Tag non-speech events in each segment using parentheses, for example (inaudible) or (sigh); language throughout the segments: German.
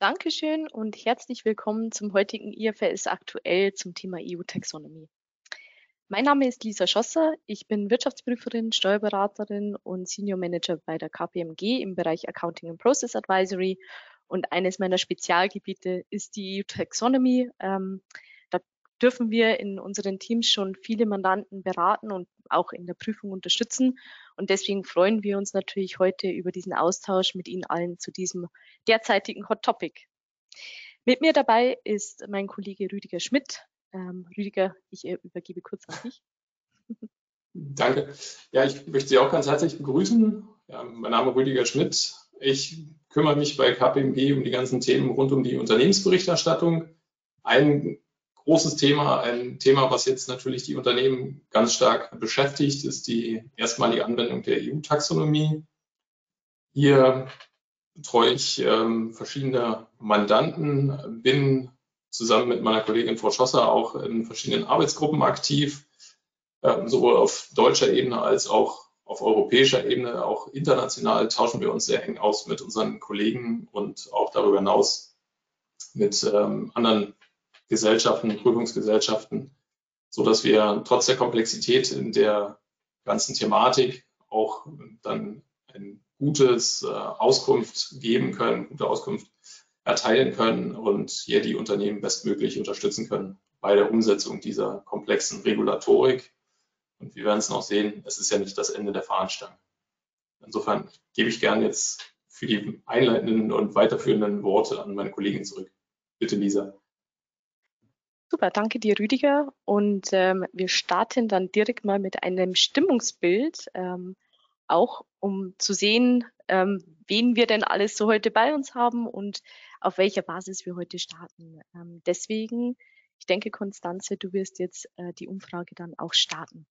Dankeschön und herzlich willkommen zum heutigen IFRS aktuell zum Thema EU-Taxonomie. Mein Name ist Lisa Schosser. Ich bin Wirtschaftsprüferin, Steuerberaterin und Senior Manager bei der KPMG im Bereich Accounting and Process Advisory. Und eines meiner Spezialgebiete ist die EU-Taxonomie. Ähm, da dürfen wir in unseren Teams schon viele Mandanten beraten und auch in der Prüfung unterstützen. Und deswegen freuen wir uns natürlich heute über diesen Austausch mit Ihnen allen zu diesem derzeitigen Hot Topic. Mit mir dabei ist mein Kollege Rüdiger Schmidt. Ähm, Rüdiger, ich äh, übergebe kurz an dich. (laughs) Danke. Ja, ich möchte Sie auch ganz herzlich begrüßen. Ja, mein Name ist Rüdiger Schmidt. Ich kümmere mich bei KPMG um die ganzen Themen rund um die Unternehmensberichterstattung. Ein großes Thema, ein Thema, was jetzt natürlich die Unternehmen ganz stark beschäftigt, ist die erstmalige Anwendung der EU-Taxonomie. Hier betreue ich ähm, verschiedene Mandanten, bin zusammen mit meiner Kollegin Frau Schosser auch in verschiedenen Arbeitsgruppen aktiv, äh, sowohl auf deutscher Ebene als auch auf europäischer Ebene, auch international tauschen wir uns sehr eng aus mit unseren Kollegen und auch darüber hinaus mit ähm, anderen Gesellschaften, Prüfungsgesellschaften, so dass wir trotz der Komplexität in der ganzen Thematik auch dann ein gutes äh, Auskunft geben können, gute Auskunft erteilen können und hier die Unternehmen bestmöglich unterstützen können bei der Umsetzung dieser komplexen Regulatorik. Und wir werden es noch sehen, es ist ja nicht das Ende der Fahnenstange. Insofern gebe ich gern jetzt für die einleitenden und weiterführenden Worte an meine Kollegin zurück. Bitte, Lisa. Super, danke dir, Rüdiger. Und ähm, wir starten dann direkt mal mit einem Stimmungsbild, ähm, auch um zu sehen, ähm, wen wir denn alles so heute bei uns haben und auf welcher Basis wir heute starten. Ähm, deswegen, ich denke, Konstanze, du wirst jetzt äh, die Umfrage dann auch starten.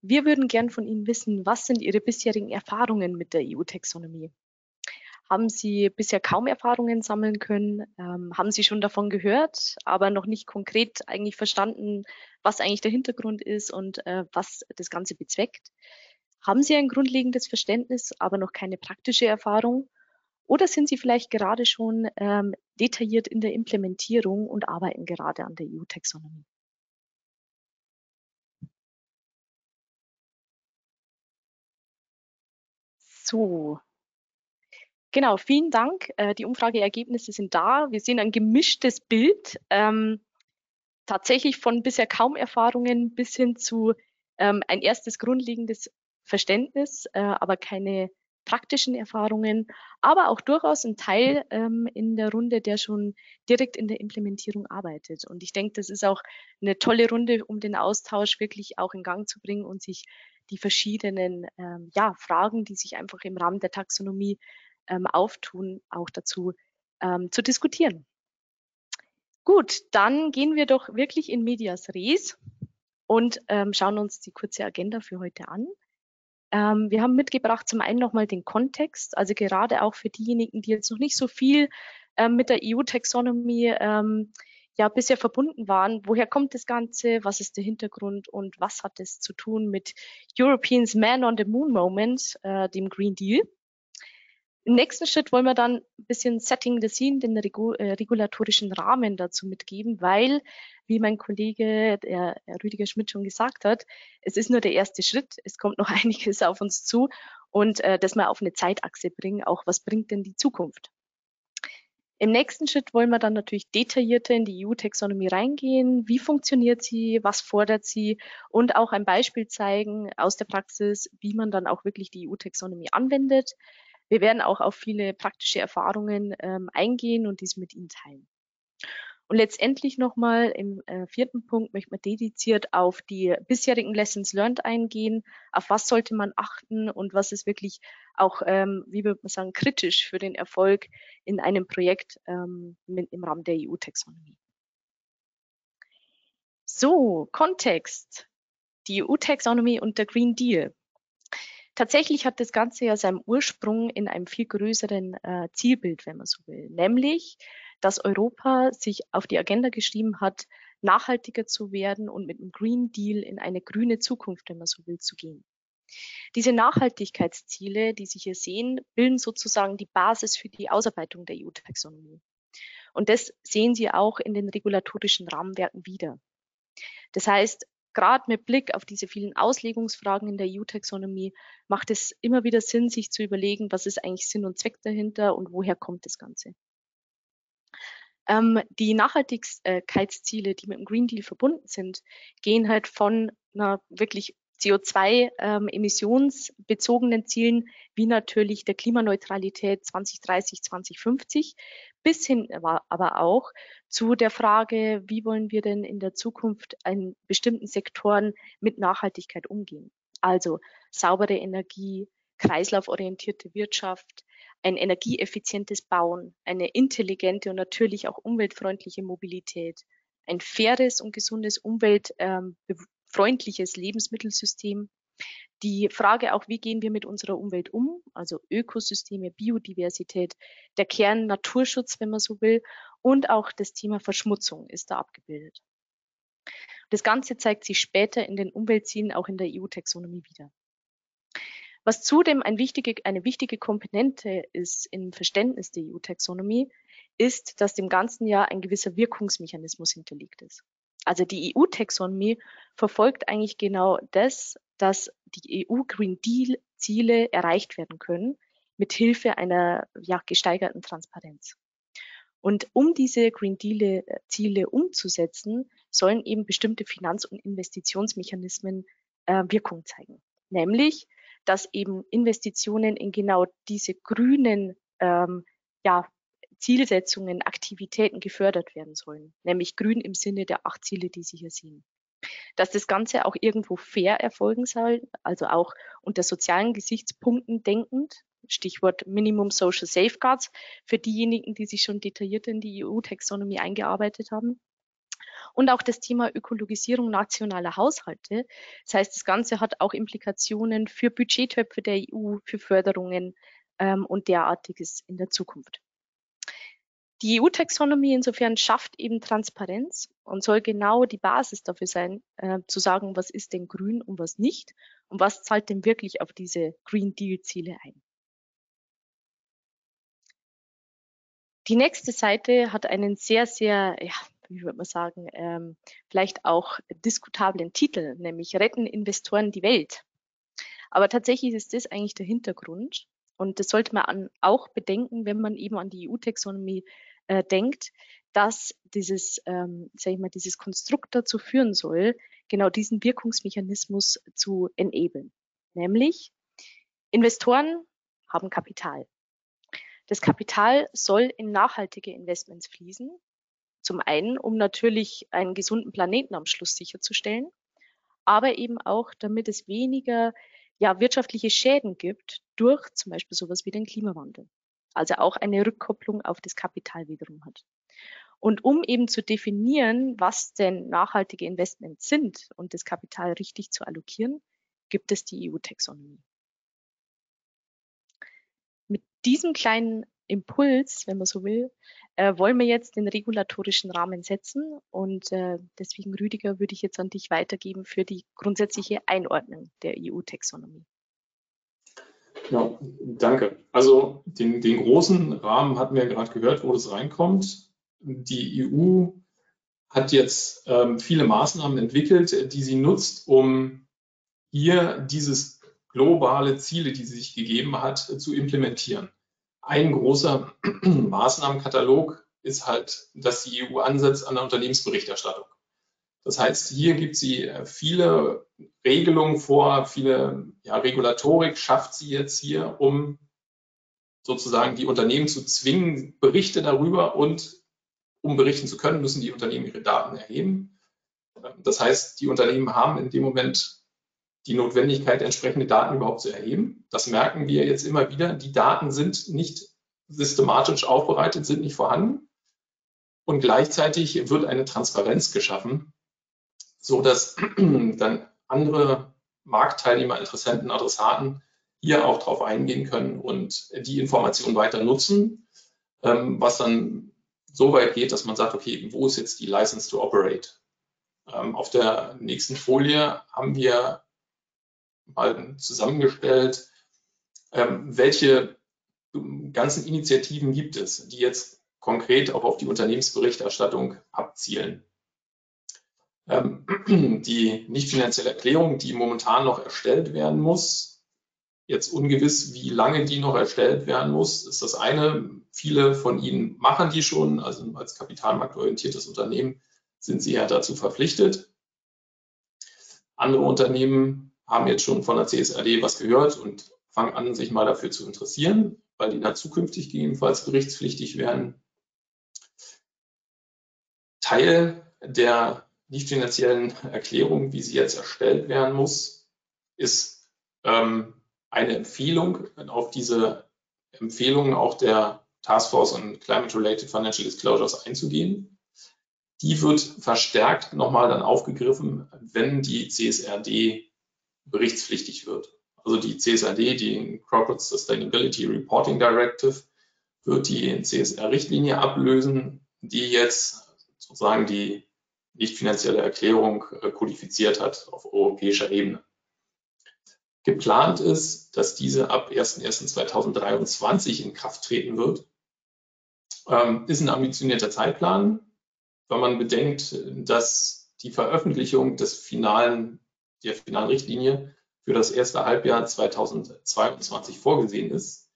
Wir würden gern von Ihnen wissen, was sind Ihre bisherigen Erfahrungen mit der EU-Taxonomie? Haben Sie bisher kaum Erfahrungen sammeln können, ähm, haben Sie schon davon gehört, aber noch nicht konkret eigentlich verstanden, was eigentlich der Hintergrund ist und äh, was das Ganze bezweckt. Haben Sie ein grundlegendes Verständnis, aber noch keine praktische Erfahrung? Oder sind Sie vielleicht gerade schon ähm, detailliert in der Implementierung und arbeiten gerade an der EU-Taxonomie? So, Genau, vielen Dank. Äh, die Umfrageergebnisse sind da. Wir sehen ein gemischtes Bild. Ähm, tatsächlich von bisher kaum Erfahrungen bis hin zu ähm, ein erstes grundlegendes Verständnis, äh, aber keine praktischen Erfahrungen, aber auch durchaus ein Teil ähm, in der Runde, der schon direkt in der Implementierung arbeitet. Und ich denke, das ist auch eine tolle Runde, um den Austausch wirklich auch in Gang zu bringen und sich die verschiedenen ähm, ja, Fragen, die sich einfach im Rahmen der Taxonomie ähm, auftun, auch dazu ähm, zu diskutieren. Gut, dann gehen wir doch wirklich in Medias Res und ähm, schauen uns die kurze Agenda für heute an. Ähm, wir haben mitgebracht zum einen nochmal den Kontext, also gerade auch für diejenigen, die jetzt noch nicht so viel ähm, mit der EU-Taxonomie ähm, ja bisher verbunden waren. Woher kommt das Ganze? Was ist der Hintergrund und was hat es zu tun mit Europeans Man on the Moon Moment, äh, dem Green Deal? Im nächsten Schritt wollen wir dann ein bisschen Setting the Scene, den Regu äh, regulatorischen Rahmen dazu mitgeben, weil, wie mein Kollege, der Herr Rüdiger Schmidt schon gesagt hat, es ist nur der erste Schritt. Es kommt noch (laughs) einiges auf uns zu und äh, das mal auf eine Zeitachse bringen. Auch was bringt denn die Zukunft? Im nächsten Schritt wollen wir dann natürlich detaillierter in die EU-Taxonomie reingehen. Wie funktioniert sie? Was fordert sie? Und auch ein Beispiel zeigen aus der Praxis, wie man dann auch wirklich die EU-Taxonomie anwendet. Wir werden auch auf viele praktische Erfahrungen ähm, eingehen und dies mit Ihnen teilen. Und letztendlich nochmal im äh, vierten Punkt möchte man dediziert auf die bisherigen Lessons learned eingehen. Auf was sollte man achten und was ist wirklich auch, ähm, wie würde man sagen, kritisch für den Erfolg in einem Projekt ähm, im Rahmen der EU-Taxonomie. So, Kontext. Die EU-Taxonomie und der Green Deal. Tatsächlich hat das Ganze ja seinen Ursprung in einem viel größeren äh, Zielbild, wenn man so will, nämlich, dass Europa sich auf die Agenda geschrieben hat, nachhaltiger zu werden und mit dem Green Deal in eine grüne Zukunft, wenn man so will, zu gehen. Diese Nachhaltigkeitsziele, die Sie hier sehen, bilden sozusagen die Basis für die Ausarbeitung der EU-Taxonomie. Und das sehen Sie auch in den regulatorischen Rahmenwerken wieder. Das heißt, gerade mit Blick auf diese vielen Auslegungsfragen in der EU-Taxonomie macht es immer wieder Sinn, sich zu überlegen, was ist eigentlich Sinn und Zweck dahinter und woher kommt das Ganze. Ähm, die Nachhaltigkeitsziele, die mit dem Green Deal verbunden sind, gehen halt von einer wirklich CO2-emissionsbezogenen ähm, Zielen wie natürlich der Klimaneutralität 2030, 2050 bis hin aber auch zu der Frage, wie wollen wir denn in der Zukunft in bestimmten Sektoren mit Nachhaltigkeit umgehen? Also saubere Energie, kreislauforientierte Wirtschaft, ein energieeffizientes Bauen, eine intelligente und natürlich auch umweltfreundliche Mobilität, ein faires und gesundes umweltfreundliches Lebensmittelsystem. Die Frage auch, wie gehen wir mit unserer Umwelt um, also Ökosysteme, Biodiversität, der Kern Naturschutz, wenn man so will, und auch das Thema Verschmutzung ist da abgebildet. Das Ganze zeigt sich später in den Umweltzielen auch in der EU-Taxonomie wieder. Was zudem ein wichtige, eine wichtige Komponente ist im Verständnis der EU-Taxonomie, ist, dass dem ganzen Jahr ein gewisser Wirkungsmechanismus hinterlegt ist. Also die EU-Taxonomie verfolgt eigentlich genau das, dass die EU-Green Deal-Ziele erreicht werden können, mit Hilfe einer ja, gesteigerten Transparenz. Und um diese Green Deal-Ziele umzusetzen, sollen eben bestimmte Finanz- und Investitionsmechanismen äh, Wirkung zeigen. Nämlich dass eben Investitionen in genau diese grünen ähm, ja, Zielsetzungen, Aktivitäten gefördert werden sollen, nämlich grün im Sinne der acht Ziele, die Sie hier sehen. Dass das Ganze auch irgendwo fair erfolgen soll, also auch unter sozialen Gesichtspunkten denkend, Stichwort Minimum Social Safeguards für diejenigen, die sich schon detailliert in die EU-Taxonomie eingearbeitet haben. Und auch das Thema Ökologisierung nationaler Haushalte. Das heißt, das Ganze hat auch Implikationen für Budgettöpfe der EU, für Förderungen ähm, und derartiges in der Zukunft. Die EU-Taxonomie insofern schafft eben Transparenz und soll genau die Basis dafür sein, äh, zu sagen, was ist denn grün und was nicht und was zahlt denn wirklich auf diese Green Deal-Ziele ein. Die nächste Seite hat einen sehr, sehr ja, wie würde man sagen, ähm, vielleicht auch diskutablen Titel, nämlich Retten Investoren die Welt. Aber tatsächlich ist das eigentlich der Hintergrund. Und das sollte man auch bedenken, wenn man eben an die EU-Taxonomie äh, denkt, dass dieses, ähm, sag ich mal, dieses Konstrukt dazu führen soll, genau diesen Wirkungsmechanismus zu enablen. Nämlich, Investoren haben Kapital. Das Kapital soll in nachhaltige Investments fließen zum einen, um natürlich einen gesunden Planeten am Schluss sicherzustellen, aber eben auch, damit es weniger ja, wirtschaftliche Schäden gibt durch zum Beispiel sowas wie den Klimawandel. Also auch eine Rückkopplung auf das Kapital wiederum hat. Und um eben zu definieren, was denn nachhaltige Investments sind und das Kapital richtig zu allokieren, gibt es die EU-Taxonomie. Mit diesem kleinen Impuls, wenn man so will, äh, wollen wir jetzt den regulatorischen Rahmen setzen. Und äh, deswegen, Rüdiger, würde ich jetzt an dich weitergeben für die grundsätzliche Einordnung der EU-Taxonomie. Ja, danke. Also den, den großen Rahmen hatten wir gerade gehört, wo das reinkommt. Die EU hat jetzt ähm, viele Maßnahmen entwickelt, die sie nutzt, um hier dieses globale Ziele, die sie sich gegeben hat, zu implementieren. Ein großer (clears throat) Maßnahmenkatalog ist halt, dass die EU ansetzt an der Unternehmensberichterstattung. Das heißt, hier gibt sie äh, viele Regelungen vor, viele ja, Regulatorik schafft sie jetzt hier, um sozusagen die Unternehmen zu zwingen, Berichte darüber und um berichten zu können, müssen die Unternehmen ihre Daten erheben. Das heißt, die Unternehmen haben in dem Moment die Notwendigkeit, entsprechende Daten überhaupt zu erheben. Das merken wir jetzt immer wieder. Die Daten sind nicht systematisch aufbereitet, sind nicht vorhanden. Und gleichzeitig wird eine Transparenz geschaffen, so dass (clears throat) dann andere Marktteilnehmer, Interessenten, Adressaten hier auch drauf eingehen können und die Informationen weiter nutzen, ähm, was dann so weit geht, dass man sagt, okay, wo ist jetzt die License to Operate? Ähm, auf der nächsten Folie haben wir mal zusammengestellt, ähm, welche ganzen Initiativen gibt es, die jetzt konkret auch auf die Unternehmensberichterstattung abzielen. Ähm, die nicht finanzielle Erklärung, die momentan noch erstellt werden muss, jetzt ungewiss, wie lange die noch erstellt werden muss, ist das eine. Viele von Ihnen machen die schon, also als kapitalmarktorientiertes Unternehmen sind Sie ja dazu verpflichtet. Andere Unternehmen haben jetzt schon von der CSRD was gehört und fangen an, sich mal dafür zu interessieren, weil die dann zukünftig gegebenenfalls berichtspflichtig werden. Teil der nicht finanziellen Erklärung, wie sie jetzt erstellt werden muss, ist ähm, eine Empfehlung. Auf diese Empfehlungen auch der Taskforce on Climate-Related Financial Disclosures einzugehen. Die wird verstärkt nochmal dann aufgegriffen, wenn die CSRD berichtspflichtig wird. Also die CSRD, die Corporate Sustainability Reporting Directive, wird die CSR-Richtlinie ablösen, die jetzt sozusagen die nicht finanzielle Erklärung äh, kodifiziert hat auf europäischer Ebene. Geplant ist, dass diese ab 01.01.2023 in Kraft treten wird. Ähm, ist ein ambitionierter Zeitplan, wenn man bedenkt, dass die Veröffentlichung des finalen, der finalen Richtlinie für das erste Halbjahr 2022 vorgesehen ist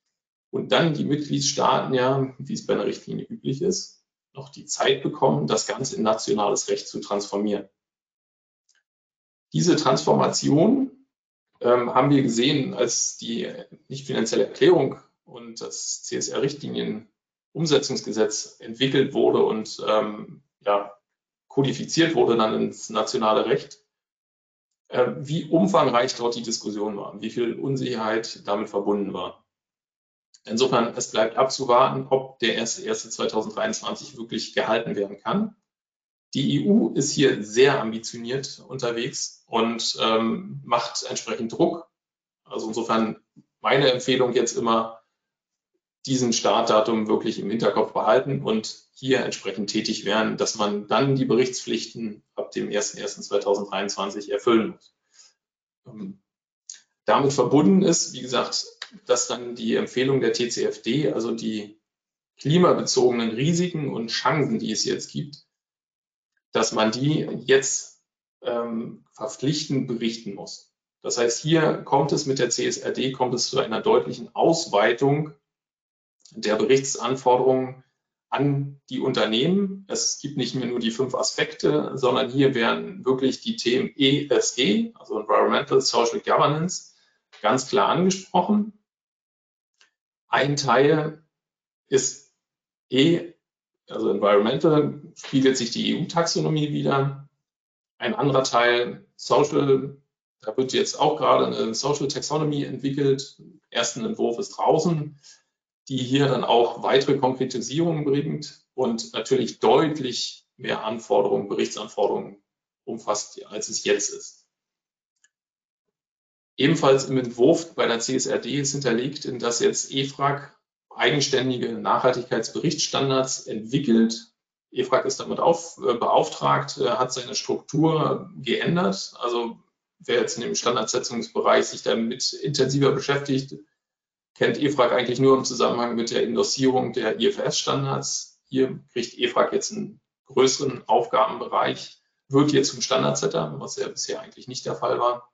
und dann die Mitgliedstaaten ja, wie es bei einer Richtlinie üblich ist, noch die Zeit bekommen, das Ganze in nationales Recht zu transformieren. Diese Transformation ähm, haben wir gesehen, als die nicht finanzielle Erklärung und das CSR-Richtlinien-Umsetzungsgesetz entwickelt wurde und ähm, ja, kodifiziert wurde dann ins nationale Recht, wie umfangreich dort die Diskussion war, wie viel Unsicherheit damit verbunden war. Insofern, es bleibt abzuwarten, ob der 1.1.2023 wirklich gehalten werden kann. Die EU ist hier sehr ambitioniert unterwegs und ähm, macht entsprechend Druck. Also insofern meine Empfehlung jetzt immer, diesen Startdatum wirklich im Hinterkopf behalten und hier entsprechend tätig werden, dass man dann die Berichtspflichten ab dem 1.1.2023 erfüllen muss. Ähm, damit verbunden ist, wie gesagt, dass dann die Empfehlung der TCFD, also die klimabezogenen Risiken und Chancen, die es jetzt gibt, dass man die jetzt ähm, verpflichtend berichten muss. Das heißt, hier kommt es mit der CSRD, kommt es zu einer deutlichen Ausweitung der Berichtsanforderungen an die Unternehmen. Es gibt nicht mehr nur die fünf Aspekte, sondern hier werden wirklich die Themen ESG, also Environmental Social Governance, ganz klar angesprochen. Ein Teil ist E, also Environmental, spiegelt sich die EU-Taxonomie wieder. Ein anderer Teil Social, da wird jetzt auch gerade eine Social Taxonomy entwickelt. Ersten Entwurf ist draußen, die hier dann auch weitere Konkretisierungen bringt und natürlich deutlich mehr Anforderungen, Berichtsanforderungen umfasst, als es jetzt ist. Ebenfalls im Entwurf bei der CSRD ist hinterlegt, dass jetzt EFRAG eigenständige Nachhaltigkeitsberichtsstandards entwickelt. EFRAG ist damit auf, äh, beauftragt, äh, hat seine Struktur geändert. Also wer jetzt in dem Standardsetzungsbereich sich damit intensiver beschäftigt, kennt EFRAG eigentlich nur im Zusammenhang mit der Endossierung der IFRS-Standards. Hier kriegt EFRAG jetzt einen größeren Aufgabenbereich, wird jetzt zum Standardsetter, was ja bisher eigentlich nicht der Fall war.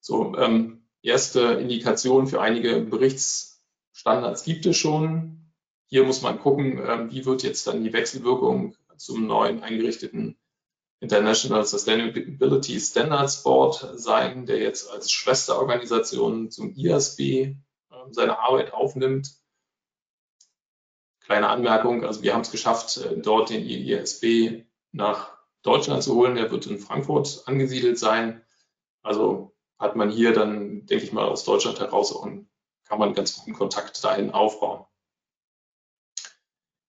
So, ähm, erste Indikationen für einige Berichtsstandards gibt es schon. Hier muss man gucken, ähm, wie wird jetzt dann die Wechselwirkung zum neuen eingerichteten International Sustainability Standards Board sein, der jetzt als Schwesterorganisation zum IASB äh, seine Arbeit aufnimmt. Kleine Anmerkung, also wir haben es geschafft, äh, dort den IASB nach Deutschland zu holen. Der wird in Frankfurt angesiedelt sein. Also hat man hier dann, denke ich mal, aus Deutschland heraus auch einen, kann man ganz guten Kontakt dahin aufbauen.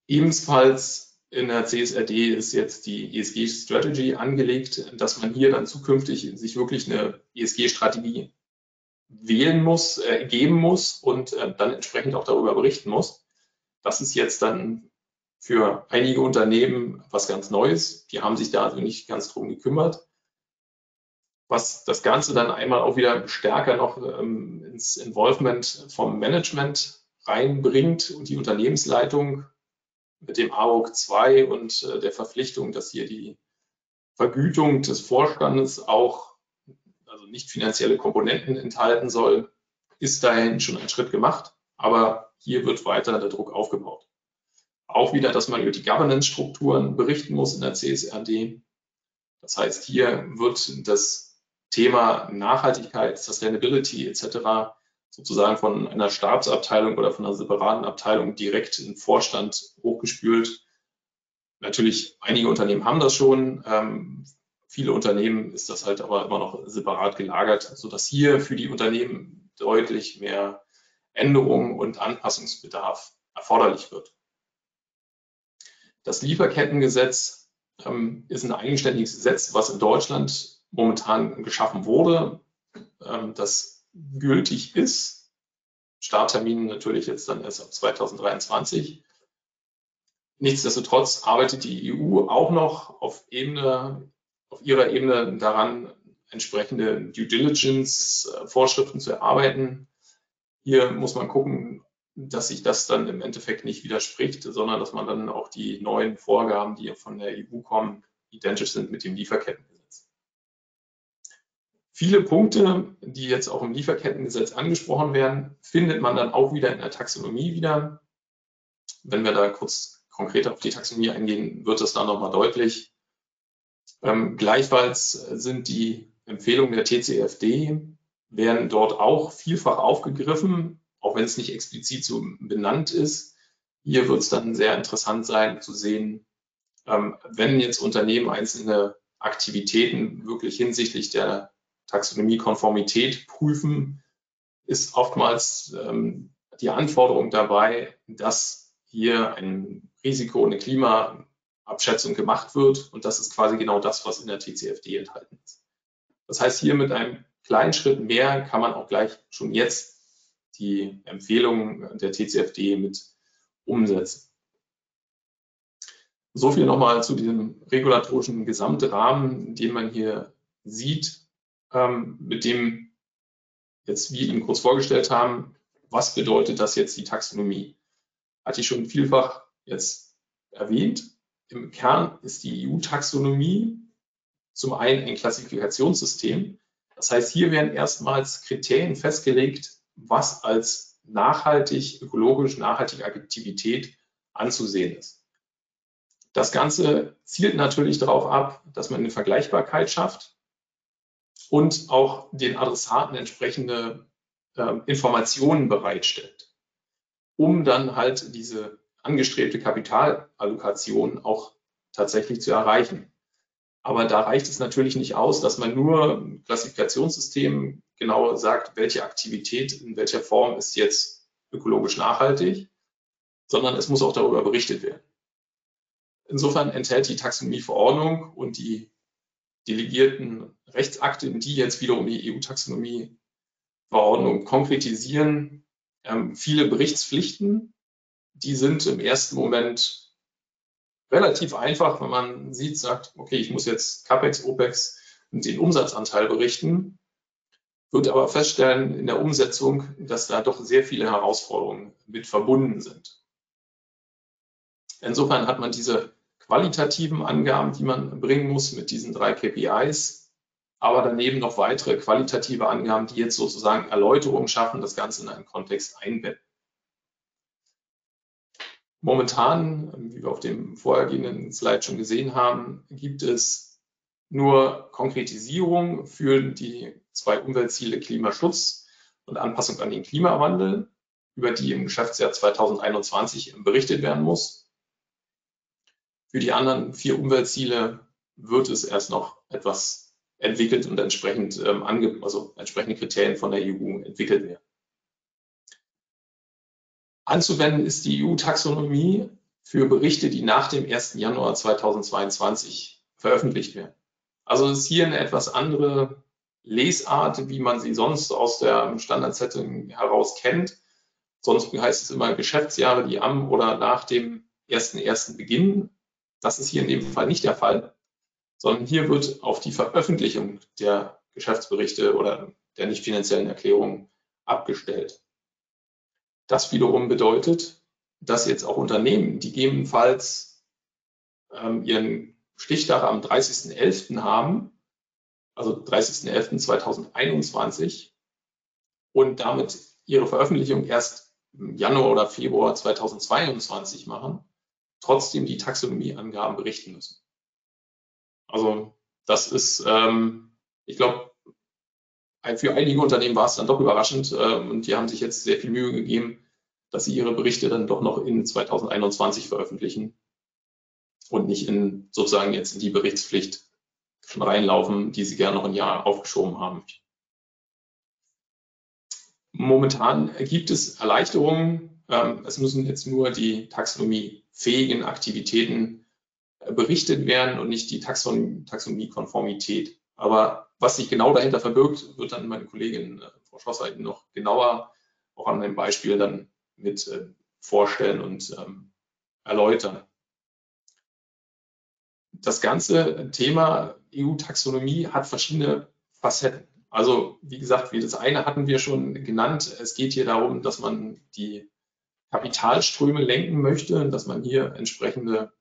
Ebenfalls in der CSRD ist jetzt die ESG-Strategy angelegt, dass man hier dann zukünftig sich wirklich eine ESG-Strategie wählen muss, äh, geben muss und äh, dann entsprechend auch darüber berichten muss. Das ist jetzt dann für einige Unternehmen was ganz Neues. Die haben sich da also nicht ganz drum gekümmert. was das Ganze dann einmal auch wieder stärker noch ähm, ins Involvement vom Management reinbringt und die Unternehmensleitung mit dem AOC 2 und äh, der Verpflichtung, dass hier die Vergütung des Vorstandes auch also nicht finanzielle Komponenten enthalten soll, ist dahin schon ein Schritt gemacht. Aber hier wird weiter der Druck aufgebaut. Auch wieder, dass man über die Governance-Strukturen berichten muss in der CSRD. Das heißt, hier wird das Thema Nachhaltigkeit, Sustainability etc. sozusagen von einer Stabsabteilung oder von einer separaten Abteilung direkt in Vorstand hochgespült. Natürlich, einige Unternehmen haben das schon. Ähm, viele Unternehmen ist das halt aber immer noch separat gelagert, sodass hier für die Unternehmen deutlich mehr Änderungen und Anpassungsbedarf erforderlich wird. Das Lieferkettengesetz ähm, ist ein eigenständiges Gesetz, was in Deutschland momentan geschaffen wurde, ähm, das gültig ist. Starttermin natürlich jetzt dann erst ab 2023. Nichtsdestotrotz arbeitet die EU auch noch auf Ebene, auf ihrer Ebene daran, entsprechende Due Diligence äh, zu erarbeiten. Hier muss man gucken, dass sich das dann im Endeffekt nicht widerspricht, sondern dass man dann auch die neuen Vorgaben, die von der EU kommen, identisch sind mit dem Lieferkettengesetz. Viele Punkte, die jetzt auch im Lieferkettengesetz angesprochen werden, findet man dann auch wieder in der Taxonomie wieder. Wenn wir da kurz konkreter auf die Taxonomie eingehen, wird das dann nochmal deutlich. Ähm, gleichfalls sind die Empfehlungen der TCFD werden dort auch vielfach aufgegriffen, auch wenn es nicht explizit so benannt ist. Hier wird es dann sehr interessant sein zu sehen, ähm, wenn jetzt Unternehmen einzelne Aktivitäten wirklich hinsichtlich der Taxonomiekonformität prüfen, ist oftmals ähm, die Anforderung dabei, dass hier ein Risiko, eine Klimaabschätzung gemacht wird. Und das ist quasi genau das, was in der TCFD enthalten ist. Das heißt, hier mit einem kleinen Schritt mehr kann man auch gleich schon jetzt die Empfehlungen der TCFD mit umsetzen. So viel nochmal zu diesem regulatorischen Gesamtrahmen, den man hier sieht, ähm, mit dem jetzt wir Ihnen kurz vorgestellt haben, was bedeutet das jetzt die Taxonomie? Hatte ich schon vielfach jetzt erwähnt. Im Kern ist die EU-Taxonomie zum einen ein Klassifikationssystem, das heißt, hier werden erstmals Kriterien festgelegt, was als nachhaltig, ökologisch nachhaltige Aktivität anzusehen ist. Das Ganze zielt natürlich darauf ab, dass man eine Vergleichbarkeit schafft und auch den Adressaten entsprechende äh, Informationen bereitstellt, um dann halt diese angestrebte Kapitalallokation auch tatsächlich zu erreichen. Aber da reicht es natürlich nicht aus, dass man nur im Klassifikationssystem genau sagt, welche Aktivität in welcher Form ist jetzt ökologisch nachhaltig, sondern es muss auch darüber berichtet werden. Insofern enthält die Taxonomieverordnung und die delegierten Rechtsakte, die jetzt wiederum die EU-Taxonomie-Verordnung konkretisieren, ähm, viele Berichtspflichten. Die sind im ersten Moment relativ einfach, wenn man sieht, sagt, okay, ich muss jetzt CAPEX, OPEX und den Umsatzanteil berichten, wird aber feststellen in der Umsetzung, dass da doch sehr viele Herausforderungen mit verbunden sind. Insofern hat man diese qualitativen Angaben, die man bringen muss mit diesen drei KPIs, aber daneben noch weitere qualitative Angaben, die jetzt sozusagen Erläuterungen schaffen, das Ganze in einen Kontext einbetten. Momentan, wie wir auf dem vorhergehenden Slide schon gesehen haben, gibt es nur Konkretisierung für die zwei Umweltziele Klimaschutz und Anpassung an den Klimawandel, über die im Geschäftsjahr 2021 berichtet werden muss. Für die anderen vier Umweltziele wird es erst noch etwas entwickelt und entsprechend, ähm, also entsprechende Kriterien von der EU entwickelt werden. Anzuwenden ist die EU-Taxonomie für Berichte, die nach dem 1. Januar 2022 veröffentlicht werden. Also es ist hier eine etwas andere Lesart, wie man sie sonst aus der Standardsetting heraus kennt. Sonst heißt es immer Geschäftsjahre, die am oder nach dem 1.1. beginnen. Das ist hier in dem Fall nicht der Fall, sondern hier wird auf die Veröffentlichung der Geschäftsberichte oder der nicht finanziellen Erklärungen abgestellt. Das wiederum bedeutet, dass jetzt auch Unternehmen, die gegebenenfalls ähm, ihren Stichtag am 30.11. haben, also 30.11.2021 und damit ihre Veröffentlichung erst im Januar oder Februar 2022 machen, trotzdem die Taxonomieangaben berichten müssen. Also das ist, ähm, ich glaube, für einige Unternehmen war es dann doch überraschend äh, und die haben sich jetzt sehr viel Mühe gegeben, dass sie ihre Berichte dann doch noch in 2021 veröffentlichen und nicht in sozusagen jetzt in die Berichtspflicht schon reinlaufen, die sie gerne noch ein Jahr aufgeschoben haben. Momentan gibt es Erleichterungen. Ähm, es müssen jetzt nur die taxonomiefähigen Aktivitäten äh, berichtet werden und nicht die Taxonomie-Konformität. Aber was sich genau dahinter verbirgt, wird dann meine Kollegin äh, Frau Schlosser noch genauer auch an einem Beispiel dann mit äh, vorstellen und ähm, erläutern. Das ganze Thema EU-Taxonomie hat verschiedene Facetten. Also wie gesagt, wie das eine hatten wir schon genannt. Es geht hier darum, dass man die Kapitalströme lenken möchte, dass man hier entsprechende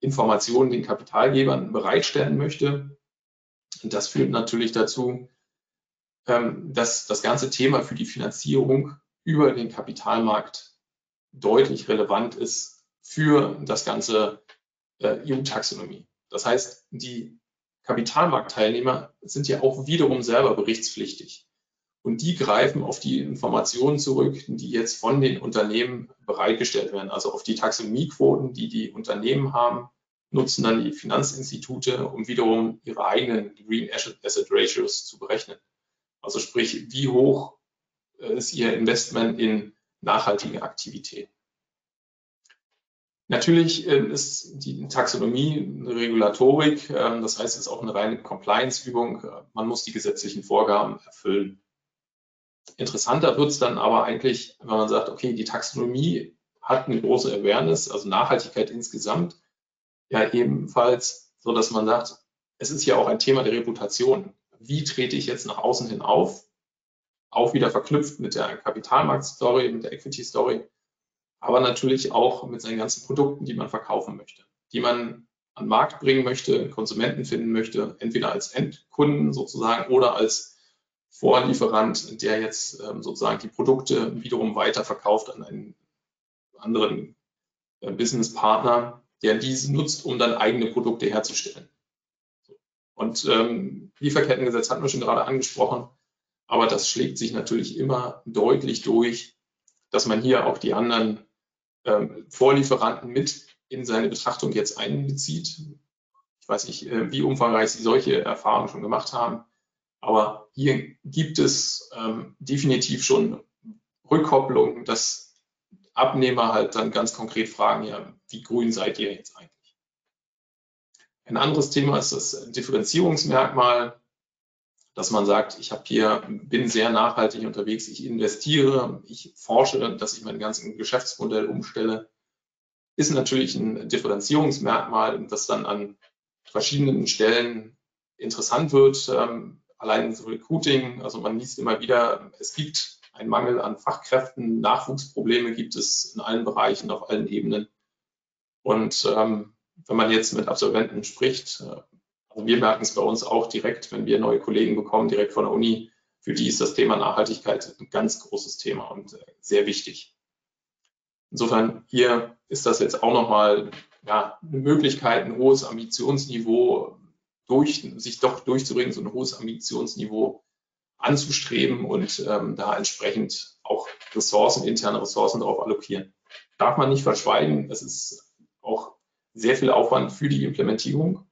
Informationen den Kapitalgebern bereitstellen möchte. Und das führt natürlich dazu, ähm, dass das ganze Thema für die Finanzierung über den Kapitalmarkt deutlich relevant ist für das ganze äh, EU-Taxonomie. Das heißt, die Kapitalmarktteilnehmer sind ja auch wiederum selber berichtspflichtig. Und die greifen auf die Informationen zurück, die jetzt von den Unternehmen bereitgestellt werden, also auf die Taxonomiequoten, die die Unternehmen haben, nutzen dann die Finanzinstitute, um wiederum ihre eigenen Green Asset Ratios zu berechnen. Also sprich, wie hoch ist ihr Investment in nachhaltige Aktivitäten. Natürlich ähm, ist die Taxonomie eine Regulatorik, ähm, das heißt, es ist auch eine reine Compliance-Übung. Man muss die gesetzlichen Vorgaben erfüllen. Interessanter wird es dann aber eigentlich, wenn man sagt, okay, die Taxonomie hat eine große Awareness, also Nachhaltigkeit insgesamt, ja ebenfalls, so dass man sagt, es ist ja auch ein Thema der Reputation. Wie trete ich jetzt nach außen hin auf? Auch wieder verknüpft mit der Kapitalmarkt-Story, mit der Equity-Story aber natürlich auch mit seinen ganzen Produkten, die man verkaufen möchte, die man an den Markt bringen möchte, Konsumenten finden möchte, entweder als Endkunden sozusagen oder als Vorlieferant, der jetzt ähm, sozusagen die Produkte wiederum weiterverkauft an einen anderen äh, Businesspartner, der diese nutzt, um dann eigene Produkte herzustellen. Und ähm, Lieferkettengesetz hatten wir schon gerade angesprochen, aber das schlägt sich natürlich immer deutlich durch, dass man hier auch die anderen ähm, Vorlieferanten mit in seine Betrachtung jetzt einbezieht. Ich weiß nicht, äh, wie umfangreich Sie solche Erfahrungen schon gemacht haben, aber hier gibt es ähm, definitiv schon Rückkopplung, dass Abnehmer halt dann ganz konkret fragen, ja, wie grün seid ihr jetzt eigentlich? Ein anderes Thema ist das Differenzierungsmerkmal dass man sagt, ich habe hier, bin sehr nachhaltig unterwegs, ich investiere, ich forsche, dass ich mein ganzes Geschäftsmodell umstelle, ist natürlich ein Differenzierungsmerkmal, das dann an verschiedenen Stellen interessant wird. Ähm, allein so Recruiting, also man liest immer wieder, es gibt einen Mangel an Fachkräften, Nachwuchsprobleme gibt es in allen Bereichen, auf allen Ebenen. Und ähm, wenn man jetzt mit Absolventen spricht, äh, also wir merken es bei uns auch direkt, wenn wir neue Kollegen bekommen, direkt von der Uni. Für die ist das Thema Nachhaltigkeit ein ganz großes Thema und äh, sehr wichtig. Insofern hier ist das jetzt auch nochmal ja, eine Möglichkeit, ein hohes Ambitionsniveau durch, sich doch durchzubringen, so ein hohes Ambitionsniveau anzustreben und ähm, da entsprechend auch Ressourcen, interne Ressourcen darauf allokieren. Darf man nicht verschweigen, es ist auch sehr viel Aufwand für die Implementierung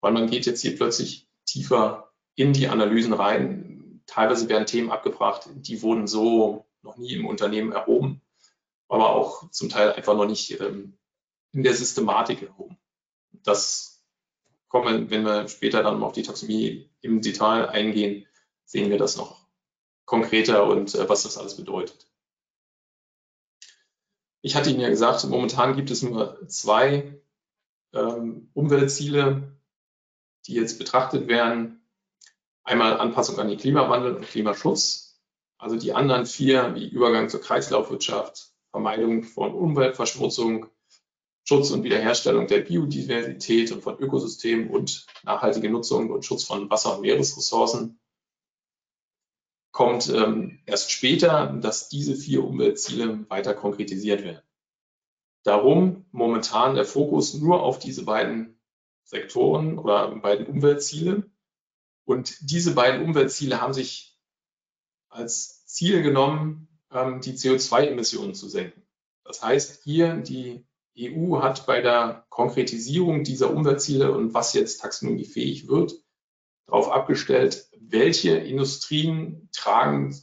weil man geht jetzt hier plötzlich tiefer in die Analysen rein. Teilweise werden Themen abgebracht, die wurden so noch nie im Unternehmen erhoben, aber auch zum Teil einfach noch nicht ähm, in der Systematik erhoben. Das kommen, wenn wir später dann auf die Taxonomie im Detail eingehen, sehen wir das noch konkreter und äh, was das alles bedeutet. Ich hatte Ihnen ja gesagt, momentan gibt es nur zwei ähm, Umweltziele die jetzt betrachtet werden. Einmal Anpassung an den Klimawandel und Klimaschutz, also die anderen vier wie Übergang zur Kreislaufwirtschaft, Vermeidung von Umweltverschmutzung, Schutz und Wiederherstellung der Biodiversität und von Ökosystemen und nachhaltige Nutzung und Schutz von Wasser- und Meeresressourcen kommt ähm, erst später, dass diese vier Umweltziele weiter konkretisiert werden. Darum momentan der Fokus nur auf diese beiden Sektoren oder beiden Umweltziele. Und diese beiden Umweltziele haben sich als Ziel genommen, ähm, die CO2-Emissionen zu senken. Das heißt, hier die EU hat bei der Konkretisierung dieser Umweltziele und was jetzt taxonomiefähig wird, darauf abgestellt, welche Industrien tragen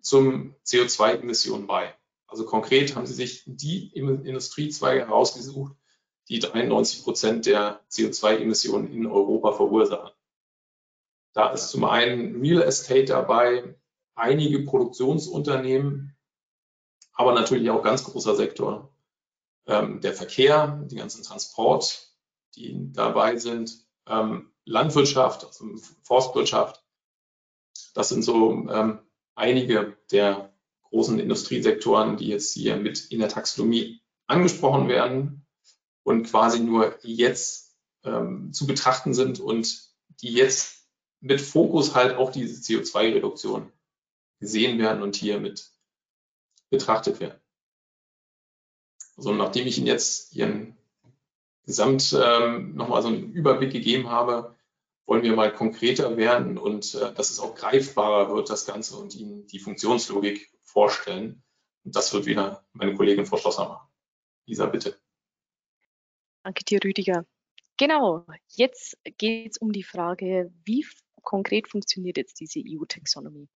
zum CO2-Emissionen bei. Also konkret haben sie sich die Industriezweige herausgesucht, die 93 Prozent der CO2-Emissionen in Europa verursachen. Da ist zum einen Real Estate dabei, einige Produktionsunternehmen, aber natürlich auch ganz großer Sektor ähm, der Verkehr, die ganzen Transport, die dabei sind, ähm, Landwirtschaft, also Forstwirtschaft. Das sind so ähm, einige der großen Industriesektoren, die jetzt hier mit in der Taxonomie angesprochen werden und quasi nur jetzt ähm, zu betrachten sind und die jetzt mit Fokus halt auf diese CO2-Reduktion gesehen werden und hier mit betrachtet werden. Also nachdem ich Ihnen jetzt Ihren Gesamt ähm, nochmal so einen Überblick gegeben habe, wollen wir mal konkreter werden und äh, dass es auch greifbarer wird, das Ganze und Ihnen die Funktionslogik vorstellen. Und das wird wieder meine Kollegin Frau Schlosser machen. Lisa, bitte. Danke dir, Rüdiger. Genau, jetzt geht es um die Frage, wie konkret funktioniert jetzt diese EU-Taxonomie?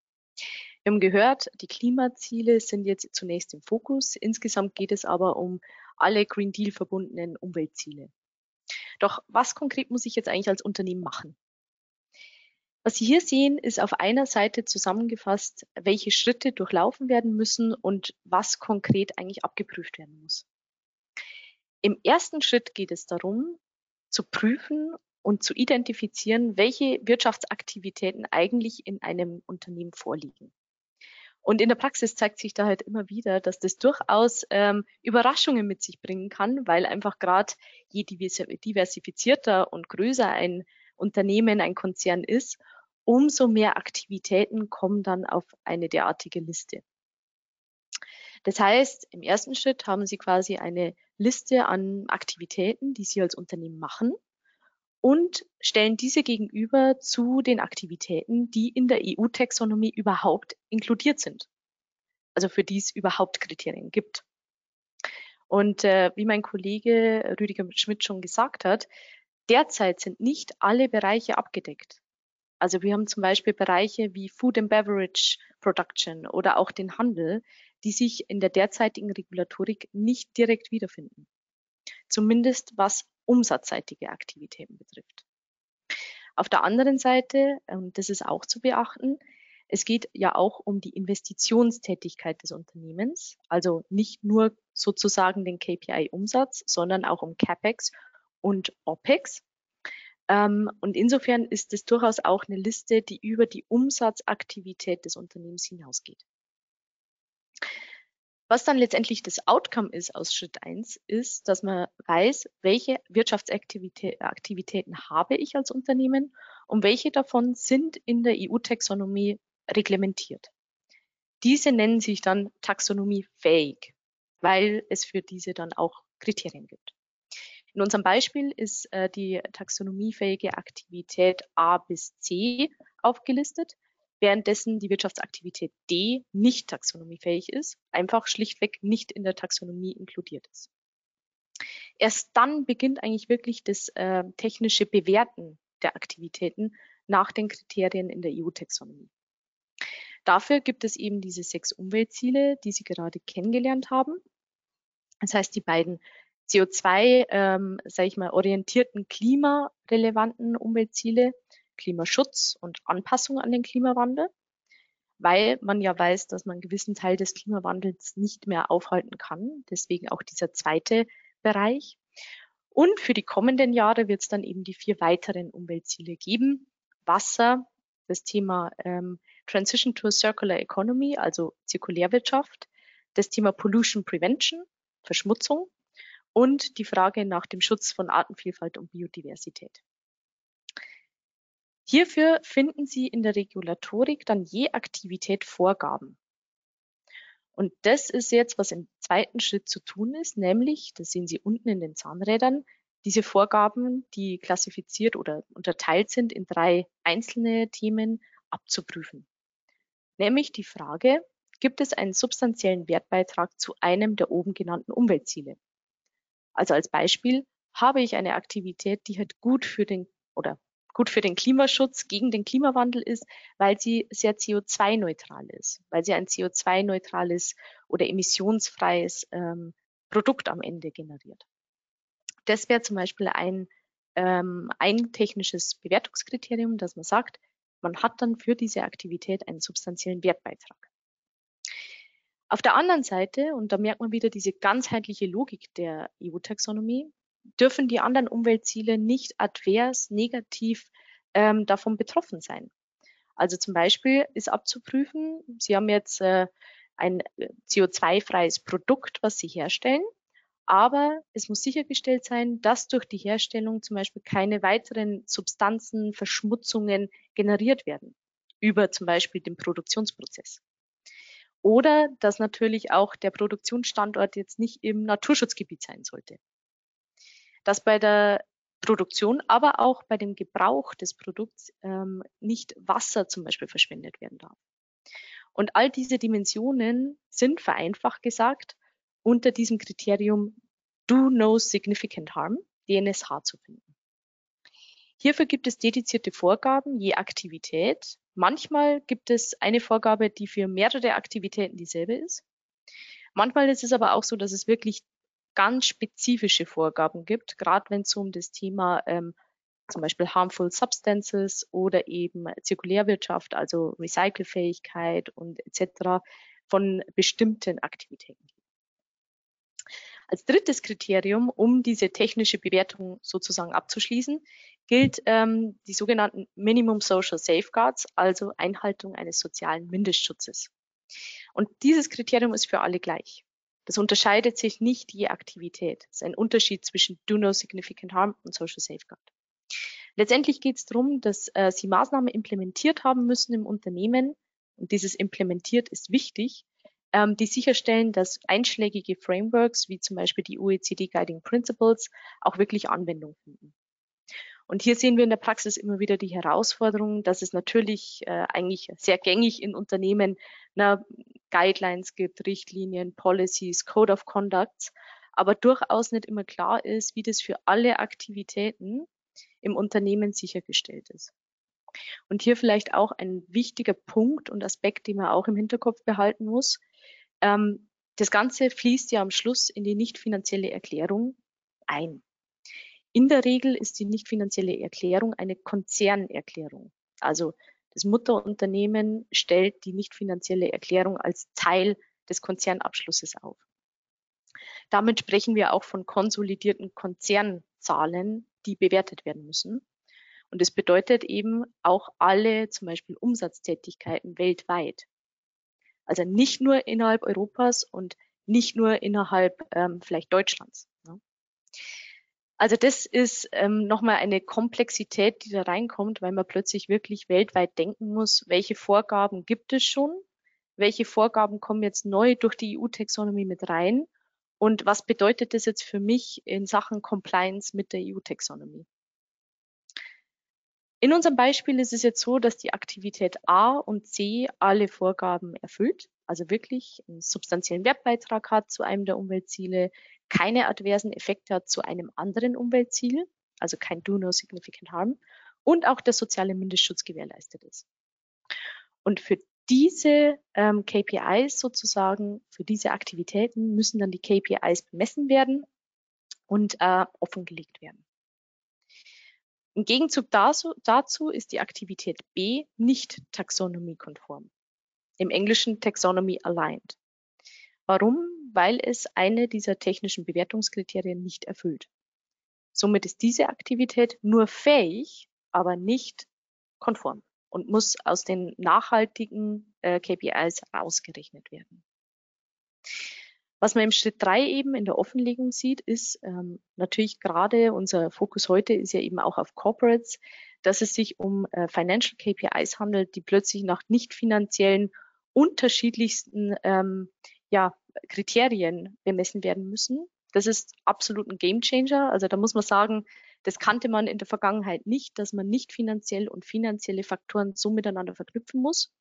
Wir haben gehört, die Klimaziele sind jetzt zunächst im Fokus. Insgesamt geht es aber um alle Green Deal verbundenen Umweltziele. Doch was konkret muss ich jetzt eigentlich als Unternehmen machen? Was Sie hier sehen, ist auf einer Seite zusammengefasst, welche Schritte durchlaufen werden müssen und was konkret eigentlich abgeprüft werden muss. Im ersten Schritt geht es darum, zu prüfen und zu identifizieren, welche Wirtschaftsaktivitäten eigentlich in einem Unternehmen vorliegen. Und in der Praxis zeigt sich da halt immer wieder, dass das durchaus ähm, Überraschungen mit sich bringen kann, weil einfach gerade je diversifizierter und größer ein Unternehmen, ein Konzern ist, umso mehr Aktivitäten kommen dann auf eine derartige Liste. Das heißt, im ersten Schritt haben Sie quasi eine Liste an Aktivitäten, die Sie als Unternehmen machen und stellen diese gegenüber zu den Aktivitäten, die in der EU-Taxonomie überhaupt inkludiert sind. Also für die es überhaupt Kriterien gibt. Und äh, wie mein Kollege Rüdiger Schmidt schon gesagt hat, derzeit sind nicht alle Bereiche abgedeckt. Also wir haben zum Beispiel Bereiche wie Food and Beverage Production oder auch den Handel, die sich in der derzeitigen Regulatorik nicht direkt wiederfinden. Zumindest was umsatzseitige Aktivitäten betrifft. Auf der anderen Seite, und das ist auch zu beachten, es geht ja auch um die Investitionstätigkeit des Unternehmens, also nicht nur sozusagen den KPI-Umsatz, sondern auch um CapEx und OPEX. Ähm, und insofern ist es durchaus auch eine Liste, die über die Umsatzaktivität des Unternehmens hinausgeht. Was dann letztendlich das Outcome ist aus Schritt eins, ist, dass man weiß, welche Wirtschaftsaktivitäten habe ich als Unternehmen und welche davon sind in der EU-Taxonomie reglementiert. Diese nennen sich dann taxonomiefähig, weil es für diese dann auch Kriterien gibt. In unserem Beispiel ist äh, die taxonomiefähige Aktivität A bis C aufgelistet währenddessen die Wirtschaftsaktivität D nicht taxonomiefähig ist, einfach schlichtweg nicht in der Taxonomie inkludiert ist. Erst dann beginnt eigentlich wirklich das äh, technische Bewerten der Aktivitäten nach den Kriterien in der EU-Taxonomie. Dafür gibt es eben diese sechs Umweltziele, die Sie gerade kennengelernt haben. Das heißt, die beiden CO2, ähm, sage ich mal, orientierten klimarelevanten Umweltziele Klimaschutz und Anpassung an den Klimawandel, weil man ja weiß, dass man einen gewissen Teil des Klimawandels nicht mehr aufhalten kann. Deswegen auch dieser zweite Bereich. Und für die kommenden Jahre wird es dann eben die vier weiteren Umweltziele geben. Wasser, das Thema ähm, Transition to a Circular Economy, also Zirkulärwirtschaft, das Thema Pollution Prevention, Verschmutzung und die Frage nach dem Schutz von Artenvielfalt und Biodiversität. Hierfür finden Sie in der Regulatorik dann je Aktivität Vorgaben. Und das ist jetzt, was im zweiten Schritt zu tun ist, nämlich, das sehen Sie unten in den Zahnrädern, diese Vorgaben, die klassifiziert oder unterteilt sind in drei einzelne Themen, abzuprüfen. Nämlich die Frage, gibt es einen substanziellen Wertbeitrag zu einem der oben genannten Umweltziele? Also als Beispiel habe ich eine Aktivität, die halt gut für den oder gut für den Klimaschutz, gegen den Klimawandel ist, weil sie sehr CO2-neutral ist, weil sie ein CO2-neutrales oder emissionsfreies ähm, Produkt am Ende generiert. Das wäre zum Beispiel ein, ähm, ein technisches Bewertungskriterium, dass man sagt, man hat dann für diese Aktivität einen substanziellen Wertbeitrag. Auf der anderen Seite, und da merkt man wieder diese ganzheitliche Logik der EU-Taxonomie, dürfen die anderen Umweltziele nicht advers, negativ ähm, davon betroffen sein. Also zum Beispiel ist abzuprüfen, Sie haben jetzt äh, ein äh, CO2-freies Produkt, was Sie herstellen, aber es muss sichergestellt sein, dass durch die Herstellung zum Beispiel keine weiteren Substanzen, Verschmutzungen generiert werden über zum Beispiel den Produktionsprozess. Oder dass natürlich auch der Produktionsstandort jetzt nicht im Naturschutzgebiet sein sollte dass bei der Produktion, aber auch bei dem Gebrauch des Produkts ähm, nicht Wasser zum Beispiel verschwendet werden darf. Und all diese Dimensionen sind vereinfacht gesagt unter diesem Kriterium Do No Significant Harm, DNSH, zu finden. Hierfür gibt es dedizierte Vorgaben je Aktivität. Manchmal gibt es eine Vorgabe, die für mehrere Aktivitäten dieselbe ist. Manchmal ist es aber auch so, dass es wirklich ganz spezifische Vorgaben gibt, gerade wenn es um das Thema ähm, zum Beispiel harmful substances oder eben Zirkulärwirtschaft, also Recycelfähigkeit und etc. von bestimmten Aktivitäten. Als drittes Kriterium, um diese technische Bewertung sozusagen abzuschließen, gilt ähm, die sogenannten Minimum Social Safeguards, also Einhaltung eines sozialen Mindestschutzes. Und dieses Kriterium ist für alle gleich. Das unterscheidet sich nicht je Aktivität. Das ist ein Unterschied zwischen Do No Significant Harm und Social Safeguard. Letztendlich geht es darum, dass äh, Sie Maßnahmen implementiert haben müssen im Unternehmen. Und dieses implementiert ist wichtig, ähm, die sicherstellen, dass einschlägige Frameworks wie zum Beispiel die OECD Guiding Principles auch wirklich Anwendung finden. Und hier sehen wir in der Praxis immer wieder die Herausforderung, dass es natürlich äh, eigentlich sehr gängig in Unternehmen na, Guidelines gibt, Richtlinien, Policies, Code of Conducts, aber durchaus nicht immer klar ist, wie das für alle Aktivitäten im Unternehmen sichergestellt ist. Und hier vielleicht auch ein wichtiger Punkt und Aspekt, den man auch im Hinterkopf behalten muss. Ähm, das Ganze fließt ja am Schluss in die nicht finanzielle Erklärung ein. In der Regel ist die nicht finanzielle Erklärung eine Konzernerklärung. Also das Mutterunternehmen stellt die nicht finanzielle Erklärung als Teil des Konzernabschlusses auf. Damit sprechen wir auch von konsolidierten Konzernzahlen, die bewertet werden müssen. Und es bedeutet eben auch alle zum Beispiel Umsatztätigkeiten weltweit. Also nicht nur innerhalb Europas und nicht nur innerhalb ähm, vielleicht Deutschlands. Ne? Also das ist ähm, nochmal eine Komplexität, die da reinkommt, weil man plötzlich wirklich weltweit denken muss, welche Vorgaben gibt es schon, welche Vorgaben kommen jetzt neu durch die EU-Taxonomie mit rein und was bedeutet das jetzt für mich in Sachen Compliance mit der EU-Taxonomie. In unserem Beispiel ist es jetzt so, dass die Aktivität A und C alle Vorgaben erfüllt, also wirklich einen substanziellen Wertbeitrag hat zu einem der Umweltziele, keine adversen Effekte hat zu einem anderen Umweltziel, also kein Do No Significant Harm, und auch der soziale Mindestschutz gewährleistet ist. Und für diese ähm, KPIs sozusagen, für diese Aktivitäten müssen dann die KPIs bemessen werden und äh, offengelegt werden. Im Gegenzug dazu, dazu ist die Aktivität B nicht taxonomiekonform. Im Englischen Taxonomy aligned. Warum? Weil es eine dieser technischen Bewertungskriterien nicht erfüllt. Somit ist diese Aktivität nur fähig, aber nicht konform. und muss aus den nachhaltigen äh, KPIs ausgerechnet werden. Was man im Schritt drei eben in der Offenlegung sieht, ist ähm, natürlich gerade unser Fokus heute ist ja eben auch auf Corporates, dass es sich um äh, Financial KPIs handelt, die plötzlich nach nicht finanziellen unterschiedlichsten ähm, ja, Kriterien bemessen werden müssen. Das ist absolut ein Gamechanger. Also da muss man sagen, das kannte man in der Vergangenheit nicht, dass man nicht finanziell und finanzielle Faktoren so miteinander verknüpfen muss.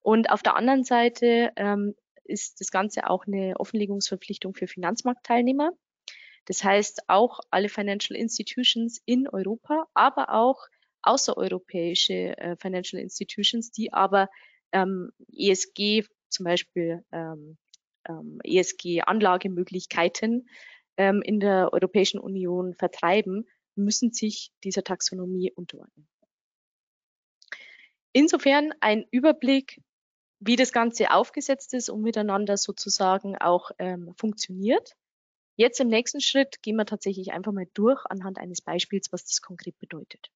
Und auf der anderen Seite ähm, ist das Ganze auch eine Offenlegungsverpflichtung für Finanzmarktteilnehmer. Das heißt, auch alle Financial Institutions in Europa, aber auch außereuropäische äh, Financial Institutions, die aber ähm, ESG, zum Beispiel ähm, ähm, ESG-Anlagemöglichkeiten ähm, in der Europäischen Union vertreiben, müssen sich dieser Taxonomie unterordnen. Insofern ein Überblick, wie das Ganze aufgesetzt ist und miteinander sozusagen auch ähm, funktioniert. Jetzt im nächsten Schritt gehen wir tatsächlich einfach mal durch anhand eines Beispiels, was das konkret bedeutet.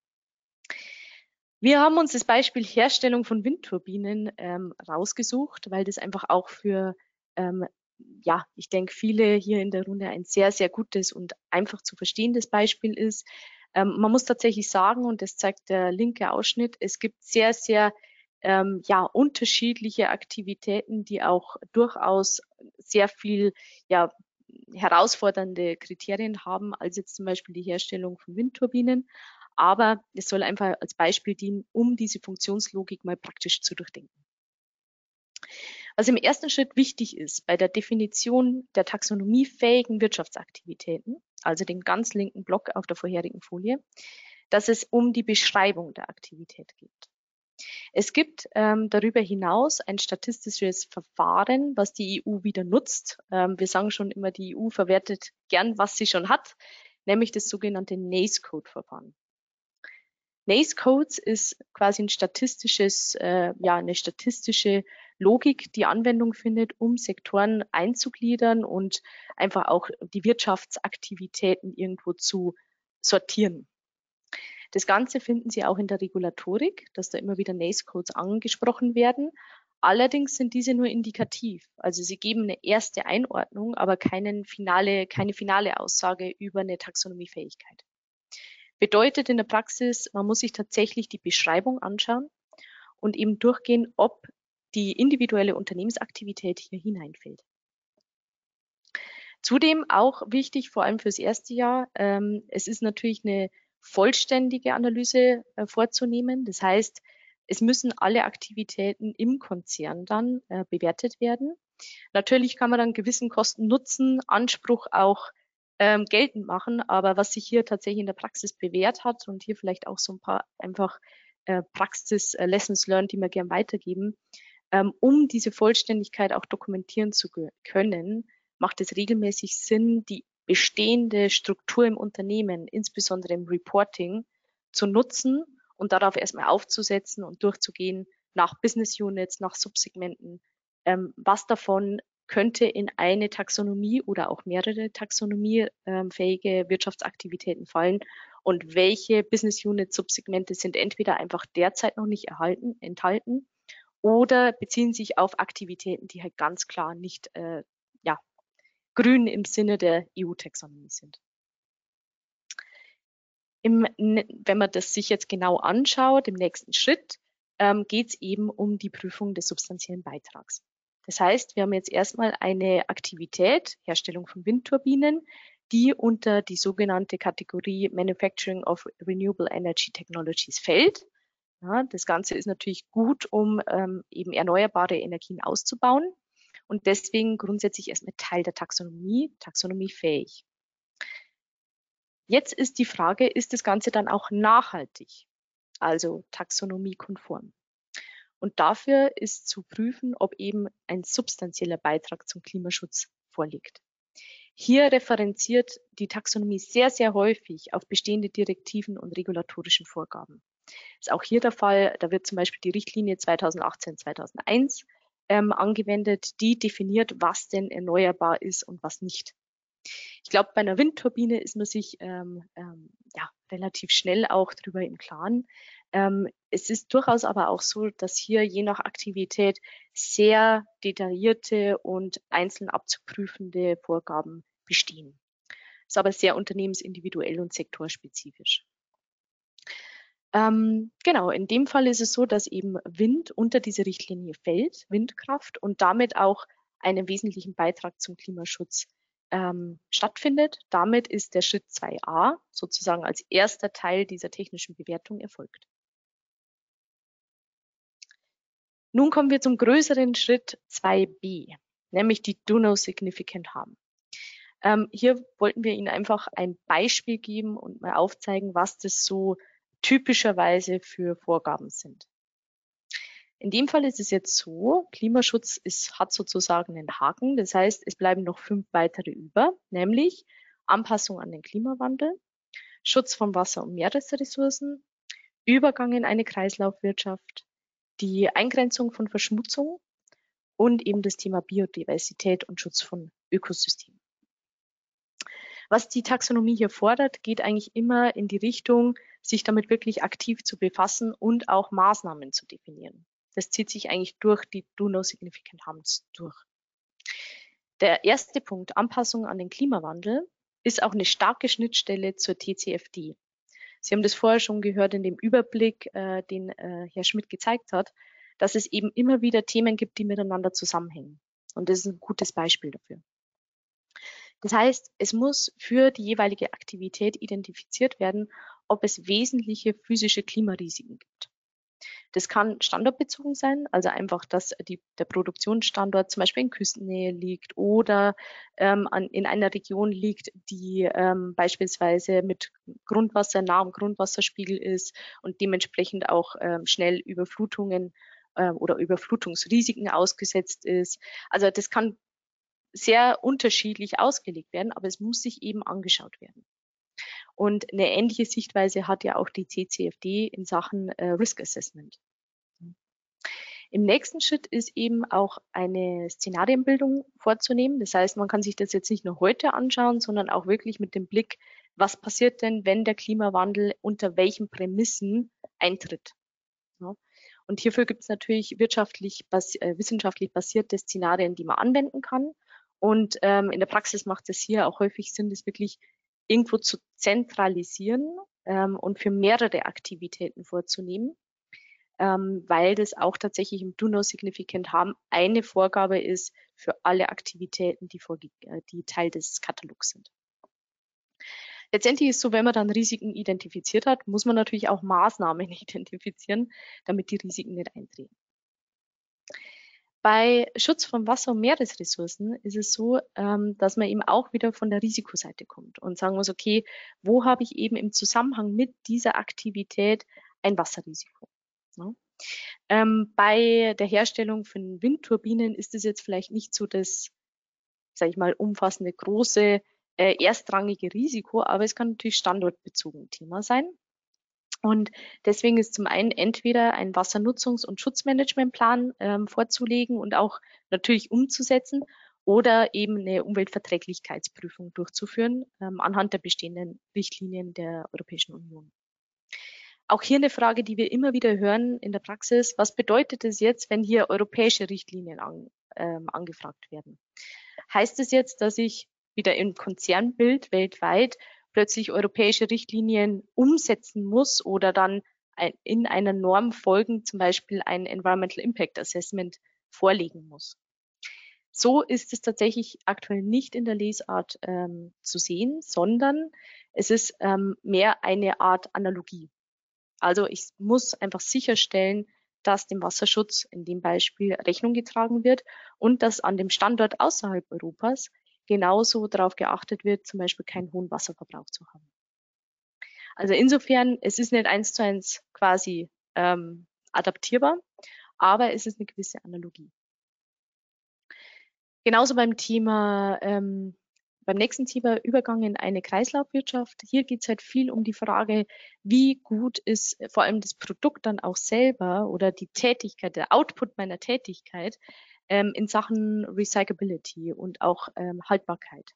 Wir haben uns das Beispiel Herstellung von Windturbinen ähm, rausgesucht, weil das einfach auch für, ähm, ja, ich denke, viele hier in der Runde ein sehr, sehr gutes und einfach zu verstehendes Beispiel ist. Ähm, man muss tatsächlich sagen, und das zeigt der linke Ausschnitt, es gibt sehr, sehr ähm, ja, unterschiedliche Aktivitäten, die auch durchaus sehr viel ja, herausfordernde Kriterien haben, als jetzt zum Beispiel die Herstellung von Windturbinen. Aber es soll einfach als Beispiel dienen, um diese Funktionslogik mal praktisch zu durchdenken. Was im ersten Schritt wichtig ist bei der Definition der taxonomiefähigen Wirtschaftsaktivitäten, also den ganz linken Block auf der vorherigen Folie, dass es um die Beschreibung der Aktivität geht. Es gibt ähm, darüber hinaus ein statistisches Verfahren, was die EU wieder nutzt. Ähm, wir sagen schon immer, die EU verwertet gern, was sie schon hat, nämlich das sogenannte NACE-Code-Verfahren. NACE Codes ist quasi ein statistisches, äh, ja, eine statistische Logik, die Anwendung findet, um Sektoren einzugliedern und einfach auch die Wirtschaftsaktivitäten irgendwo zu sortieren. Das Ganze finden Sie auch in der Regulatorik, dass da immer wieder NACE Codes angesprochen werden. Allerdings sind diese nur indikativ. Also sie geben eine erste Einordnung, aber finale, keine finale Aussage über eine Taxonomiefähigkeit. Bedeutet in der Praxis, man muss sich tatsächlich die Beschreibung anschauen und eben durchgehen, ob die individuelle Unternehmensaktivität hier hineinfällt. Zudem auch wichtig, vor allem fürs erste Jahr, ähm, es ist natürlich eine vollständige Analyse äh, vorzunehmen. Das heißt, es müssen alle Aktivitäten im Konzern dann äh, bewertet werden. Natürlich kann man dann gewissen Kosten-Nutzen-Anspruch auch ähm, geltend machen. Aber was sich hier tatsächlich in der Praxis bewährt hat und hier vielleicht auch so ein paar einfach äh, Praxis-Lessons äh, learned, die wir gern weitergeben, ähm, um diese Vollständigkeit auch dokumentieren zu können, macht es regelmäßig Sinn, die bestehende Struktur im Unternehmen, insbesondere im Reporting, zu nutzen und darauf erstmal aufzusetzen und durchzugehen nach Business Units, nach Subsegmenten, ähm, was davon könnte in eine Taxonomie oder auch mehrere taxonomiefähige Wirtschaftsaktivitäten fallen? Und welche Business Unit Subsegmente sind entweder einfach derzeit noch nicht erhalten, enthalten oder beziehen sich auf Aktivitäten, die halt ganz klar nicht äh, ja, grün im Sinne der EU-Taxonomie sind. Im, wenn man das sich jetzt genau anschaut, im nächsten Schritt ähm, geht es eben um die Prüfung des substanziellen Beitrags. Das heißt, wir haben jetzt erstmal eine Aktivität, Herstellung von Windturbinen, die unter die sogenannte Kategorie Manufacturing of Renewable Energy Technologies fällt. Ja, das Ganze ist natürlich gut, um ähm, eben erneuerbare Energien auszubauen und deswegen grundsätzlich erstmal Teil der Taxonomie, taxonomiefähig. Jetzt ist die Frage, ist das Ganze dann auch nachhaltig, also taxonomiekonform? Und dafür ist zu prüfen, ob eben ein substanzieller Beitrag zum Klimaschutz vorliegt. Hier referenziert die Taxonomie sehr, sehr häufig auf bestehende Direktiven und regulatorischen Vorgaben. Ist auch hier der Fall. Da wird zum Beispiel die Richtlinie 2018-2001 ähm, angewendet, die definiert, was denn erneuerbar ist und was nicht. Ich glaube, bei einer Windturbine ist man sich ähm, ähm, ja, relativ schnell auch darüber im Klaren. Ähm, es ist durchaus aber auch so, dass hier je nach Aktivität sehr detaillierte und einzeln abzuprüfende Vorgaben bestehen. Ist aber sehr unternehmensindividuell und sektorspezifisch. Ähm, genau, in dem Fall ist es so, dass eben Wind unter diese Richtlinie fällt, Windkraft, und damit auch einen wesentlichen Beitrag zum Klimaschutz ähm, stattfindet. Damit ist der Schritt 2a sozusagen als erster Teil dieser technischen Bewertung erfolgt. Nun kommen wir zum größeren Schritt 2b, nämlich die Do No Significant Harm. Ähm, hier wollten wir Ihnen einfach ein Beispiel geben und mal aufzeigen, was das so typischerweise für Vorgaben sind. In dem Fall ist es jetzt so, Klimaschutz ist, hat sozusagen einen Haken. Das heißt, es bleiben noch fünf weitere über, nämlich Anpassung an den Klimawandel, Schutz von Wasser- und Meeresressourcen, Übergang in eine Kreislaufwirtschaft, die Eingrenzung von Verschmutzung und eben das Thema Biodiversität und Schutz von Ökosystemen. Was die Taxonomie hier fordert, geht eigentlich immer in die Richtung, sich damit wirklich aktiv zu befassen und auch Maßnahmen zu definieren. Das zieht sich eigentlich durch die Do No Significant Harms durch. Der erste Punkt, Anpassung an den Klimawandel, ist auch eine starke Schnittstelle zur TCFD. Sie haben das vorher schon gehört in dem Überblick, äh, den äh, Herr Schmidt gezeigt hat, dass es eben immer wieder Themen gibt, die miteinander zusammenhängen. Und das ist ein gutes Beispiel dafür. Das heißt, es muss für die jeweilige Aktivität identifiziert werden, ob es wesentliche physische Klimarisiken gibt. Das kann standortbezogen sein, also einfach, dass die, der Produktionsstandort zum Beispiel in Küstennähe liegt oder ähm, an, in einer Region liegt, die ähm, beispielsweise mit Grundwasser nah am Grundwasserspiegel ist und dementsprechend auch ähm, schnell Überflutungen äh, oder Überflutungsrisiken ausgesetzt ist. Also das kann sehr unterschiedlich ausgelegt werden, aber es muss sich eben angeschaut werden. Und eine ähnliche Sichtweise hat ja auch die CCFD in Sachen äh, Risk Assessment. Im nächsten Schritt ist eben auch eine Szenarienbildung vorzunehmen. Das heißt, man kann sich das jetzt nicht nur heute anschauen, sondern auch wirklich mit dem Blick, was passiert denn, wenn der Klimawandel unter welchen Prämissen eintritt. Ja. Und hierfür gibt es natürlich wirtschaftlich, bas äh, wissenschaftlich basierte Szenarien, die man anwenden kann. Und ähm, in der Praxis macht es hier auch häufig Sinn, das wirklich irgendwo zu zentralisieren ähm, und für mehrere Aktivitäten vorzunehmen, ähm, weil das auch tatsächlich im Do No Significant Harm eine Vorgabe ist für alle Aktivitäten, die, vor, äh, die Teil des Katalogs sind. Letztendlich ist so, wenn man dann Risiken identifiziert hat, muss man natürlich auch Maßnahmen (laughs) identifizieren, damit die Risiken nicht eintreten. Bei Schutz von Wasser- und Meeresressourcen ist es so, ähm, dass man eben auch wieder von der Risikoseite kommt und sagen muss, okay, wo habe ich eben im Zusammenhang mit dieser Aktivität ein Wasserrisiko? Ne? Ähm, bei der Herstellung von Windturbinen ist es jetzt vielleicht nicht so das, sage ich mal, umfassende, große, äh, erstrangige Risiko, aber es kann natürlich standortbezogen Thema sein. Und deswegen ist zum einen entweder ein Wassernutzungs- und Schutzmanagementplan ähm, vorzulegen und auch natürlich umzusetzen oder eben eine Umweltverträglichkeitsprüfung durchzuführen ähm, anhand der bestehenden Richtlinien der Europäischen Union. Auch hier eine Frage, die wir immer wieder hören in der Praxis. Was bedeutet es jetzt, wenn hier europäische Richtlinien an, ähm, angefragt werden? Heißt es jetzt, dass ich wieder im Konzernbild weltweit plötzlich europäische Richtlinien umsetzen muss oder dann in einer Norm folgend zum Beispiel ein Environmental Impact Assessment vorlegen muss. So ist es tatsächlich aktuell nicht in der Lesart ähm, zu sehen, sondern es ist ähm, mehr eine Art Analogie. Also ich muss einfach sicherstellen, dass dem Wasserschutz in dem Beispiel Rechnung getragen wird und dass an dem Standort außerhalb Europas genauso darauf geachtet wird, zum Beispiel keinen hohen Wasserverbrauch zu haben. Also insofern, es ist nicht eins zu eins quasi ähm, adaptierbar, aber es ist eine gewisse Analogie. Genauso beim Thema, ähm, beim nächsten Thema Übergang in eine Kreislaufwirtschaft. Hier geht es halt viel um die Frage, wie gut ist vor allem das Produkt dann auch selber oder die Tätigkeit, der Output meiner Tätigkeit ähm, in Sachen Recyclability und auch ähm, Haltbarkeit.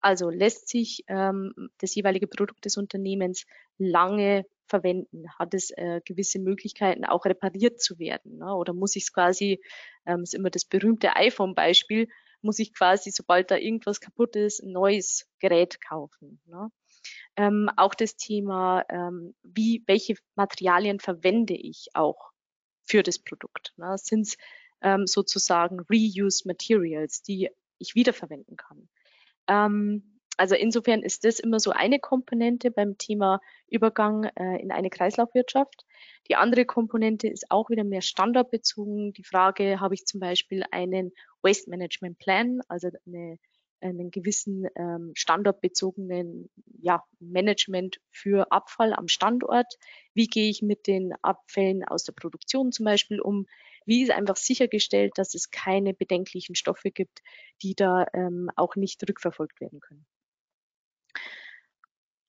Also lässt sich ähm, das jeweilige Produkt des Unternehmens lange verwenden? Hat es äh, gewisse Möglichkeiten, auch repariert zu werden? Ne? Oder muss ich es quasi, ähm, ist immer das berühmte iPhone-Beispiel, muss ich quasi, sobald da irgendwas kaputt ist, ein neues Gerät kaufen? Ne? Ähm, auch das Thema, ähm, wie, welche Materialien verwende ich auch für das Produkt? Ne? Sind es ähm, sozusagen Reuse Materials, die ich wiederverwenden kann? Ähm, also insofern ist das immer so eine Komponente beim Thema Übergang äh, in eine Kreislaufwirtschaft. Die andere Komponente ist auch wieder mehr standardbezogen. Die Frage, habe ich zum Beispiel einen Waste Management Plan, also eine, einen gewissen ähm, standardbezogenen ja, Management für Abfall am Standort. Wie gehe ich mit den Abfällen aus der Produktion zum Beispiel um? Wie ist einfach sichergestellt, dass es keine bedenklichen Stoffe gibt, die da ähm, auch nicht rückverfolgt werden können?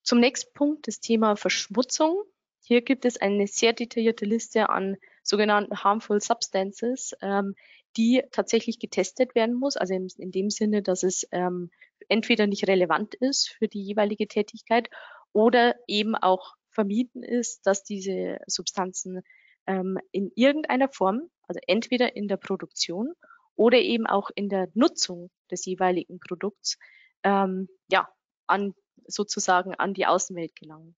Zum nächsten Punkt, das Thema Verschmutzung. Hier gibt es eine sehr detaillierte Liste an sogenannten harmful substances, ähm, die tatsächlich getestet werden muss. Also in, in dem Sinne, dass es ähm, entweder nicht relevant ist für die jeweilige Tätigkeit oder eben auch vermieden ist, dass diese Substanzen ähm, in irgendeiner Form, also entweder in der Produktion oder eben auch in der Nutzung des jeweiligen Produkts, ähm, ja, an sozusagen an die Außenwelt gelangen.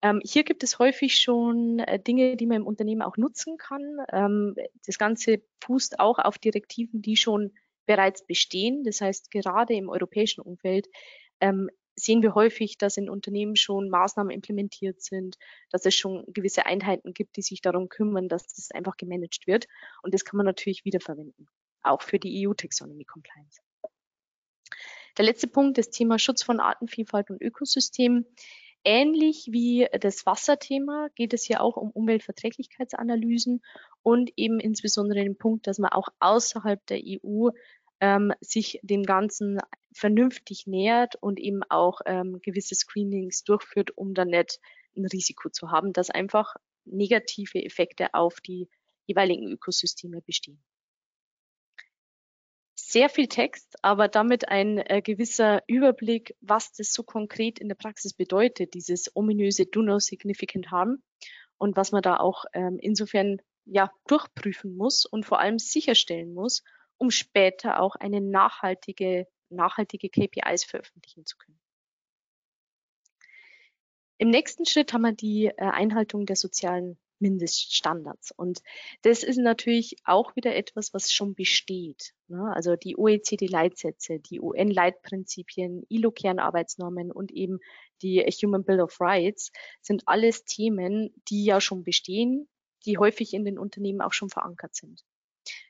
Ähm, hier gibt es häufig schon äh, Dinge, die man im Unternehmen auch nutzen kann. Ähm, das Ganze fußt auch auf Direktiven, die schon bereits bestehen. Das heißt, gerade im europäischen Umfeld ähm, sehen wir häufig, dass in Unternehmen schon Maßnahmen implementiert sind, dass es schon gewisse Einheiten gibt, die sich darum kümmern, dass das einfach gemanagt wird. Und das kann man natürlich wiederverwenden, auch für die EU-Taxonomy Compliance. Der letzte Punkt, das Thema Schutz von Artenvielfalt und Ökosystem. Ähnlich wie das Wasserthema geht es hier auch um Umweltverträglichkeitsanalysen und eben insbesondere den Punkt, dass man auch außerhalb der EU ähm, sich dem Ganzen vernünftig nähert und eben auch ähm, gewisse Screenings durchführt, um dann nicht ein Risiko zu haben, dass einfach negative Effekte auf die jeweiligen Ökosysteme bestehen. Sehr viel Text, aber damit ein äh, gewisser Überblick, was das so konkret in der Praxis bedeutet, dieses ominöse Do No Significant Harm und was man da auch ähm, insofern ja durchprüfen muss und vor allem sicherstellen muss, um später auch eine nachhaltige, nachhaltige KPIs veröffentlichen zu können. Im nächsten Schritt haben wir die äh, Einhaltung der sozialen Mindeststandards. Und das ist natürlich auch wieder etwas, was schon besteht. Ne? Also die OECD-Leitsätze, die UN-Leitprinzipien, ILO-Kernarbeitsnormen und eben die Human Bill of Rights sind alles Themen, die ja schon bestehen, die häufig in den Unternehmen auch schon verankert sind.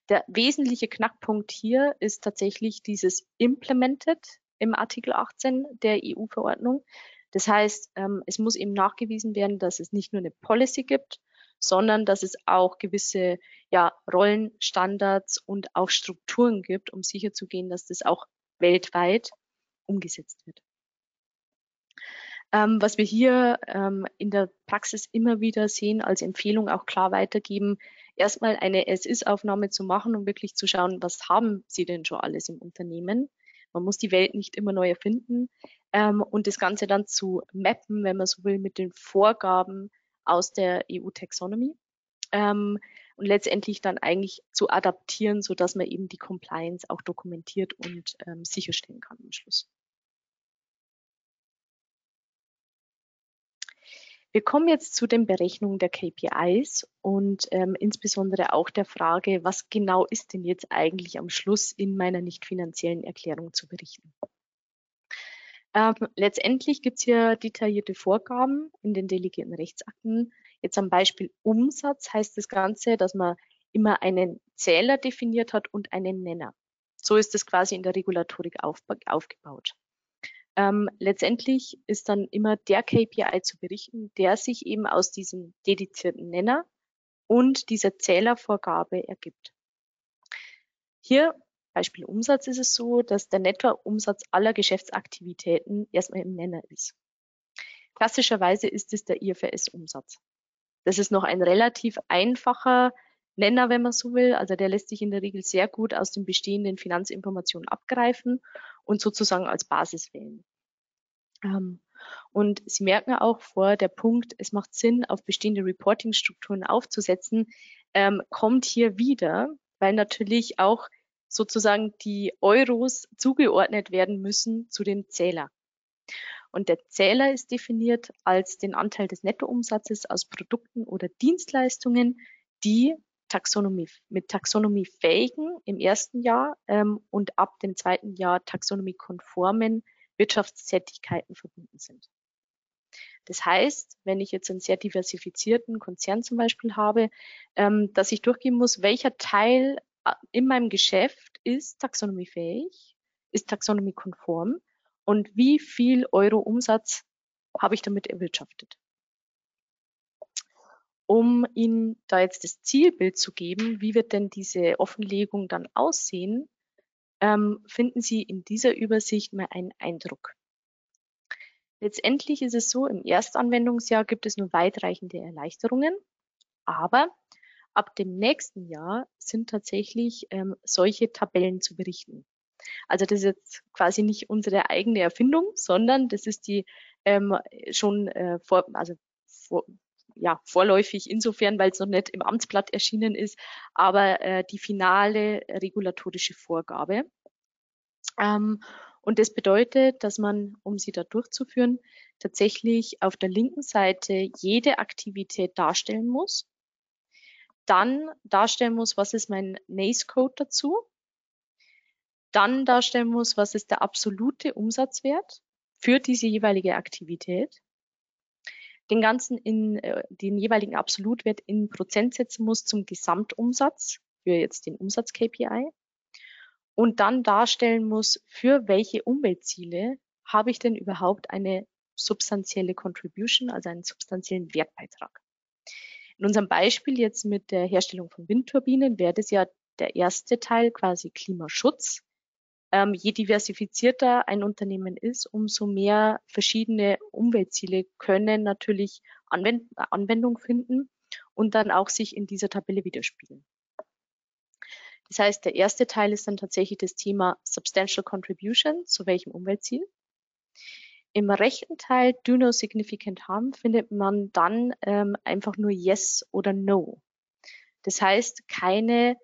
Der wesentliche Knackpunkt hier ist tatsächlich dieses Implemented im Artikel 18 der EU-Verordnung. Das heißt, ähm, es muss eben nachgewiesen werden, dass es nicht nur eine Policy gibt, sondern dass es auch gewisse ja, Rollenstandards und auch Strukturen gibt, um sicherzugehen, dass das auch weltweit umgesetzt wird. Ähm, was wir hier ähm, in der Praxis immer wieder sehen, als Empfehlung auch klar weitergeben, erstmal eine Es-Ist-Aufnahme zu machen und wirklich zu schauen, was haben Sie denn schon alles im Unternehmen. Man muss die Welt nicht immer neu erfinden ähm, und das Ganze dann zu mappen, wenn man so will, mit den Vorgaben aus der EU-Taxonomy ähm, und letztendlich dann eigentlich zu adaptieren, so dass man eben die Compliance auch dokumentiert und ähm, sicherstellen kann am Schluss. Wir kommen jetzt zu den Berechnungen der KPIs und ähm, insbesondere auch der Frage, was genau ist denn jetzt eigentlich am Schluss in meiner nicht finanziellen Erklärung zu berichten. Ähm, letztendlich gibt es hier detaillierte Vorgaben in den delegierten Rechtsakten. Jetzt am Beispiel Umsatz heißt das Ganze, dass man immer einen Zähler definiert hat und einen Nenner. So ist es quasi in der Regulatorik auf, aufgebaut. Ähm, letztendlich ist dann immer der KPI zu berichten, der sich eben aus diesem dedizierten Nenner und dieser Zählervorgabe ergibt. Hier Beispiel Umsatz ist es so, dass der Nettoumsatz aller Geschäftsaktivitäten erstmal im Nenner ist. Klassischerweise ist es der IFRS-Umsatz. Das ist noch ein relativ einfacher Nenner, wenn man so will. Also der lässt sich in der Regel sehr gut aus den bestehenden Finanzinformationen abgreifen und sozusagen als Basis wählen. Ähm, Und Sie merken auch vor, der Punkt, es macht Sinn, auf bestehende Reporting-Strukturen aufzusetzen, ähm, kommt hier wieder, weil natürlich auch sozusagen die Euros zugeordnet werden müssen zu dem Zähler. Und der Zähler ist definiert als den Anteil des Nettoumsatzes aus Produkten oder Dienstleistungen, die Taxonomie, mit taxonomiefähigen im ersten Jahr ähm, und ab dem zweiten Jahr taxonomiekonformen Wirtschaftstätigkeiten verbunden sind. Das heißt, wenn ich jetzt einen sehr diversifizierten Konzern zum Beispiel habe, ähm, dass ich durchgehen muss, welcher Teil äh, in meinem Geschäft ist taxonomiefähig, ist taxonomiekonform und wie viel Euro Umsatz habe ich damit erwirtschaftet. Um Ihnen da jetzt das Zielbild zu geben, wie wird denn diese Offenlegung dann aussehen, ähm, finden Sie in dieser Übersicht mal einen Eindruck. Letztendlich ist es so, im Erstanwendungsjahr gibt es nur weitreichende Erleichterungen, aber ab dem nächsten Jahr sind tatsächlich ähm, solche Tabellen zu berichten. Also das ist jetzt quasi nicht unsere eigene Erfindung, sondern das ist die ähm, schon äh, vor, also vor, ja, vorläufig insofern, weil es noch nicht im Amtsblatt erschienen ist, aber äh, die finale regulatorische Vorgabe. Ähm, und das bedeutet, dass man, um sie da durchzuführen, tatsächlich auf der linken Seite jede Aktivität darstellen muss. Dann darstellen muss, was ist mein NACE-Code dazu. Dann darstellen muss, was ist der absolute Umsatzwert für diese jeweilige Aktivität. Den ganzen in äh, den jeweiligen Absolutwert in Prozent setzen muss zum Gesamtumsatz für jetzt den Umsatz-KPI und dann darstellen muss, für welche Umweltziele habe ich denn überhaupt eine substanzielle Contribution, also einen substanziellen Wertbeitrag. In unserem Beispiel jetzt mit der Herstellung von Windturbinen wäre das ja der erste Teil quasi Klimaschutz. Ähm, je diversifizierter ein Unternehmen ist, umso mehr verschiedene Umweltziele können natürlich Anwend Anwendung finden und dann auch sich in dieser Tabelle widerspiegeln. Das heißt, der erste Teil ist dann tatsächlich das Thema Substantial Contribution, zu welchem Umweltziel. Im rechten Teil Do No Significant Harm findet man dann ähm, einfach nur Yes oder No. Das heißt, keine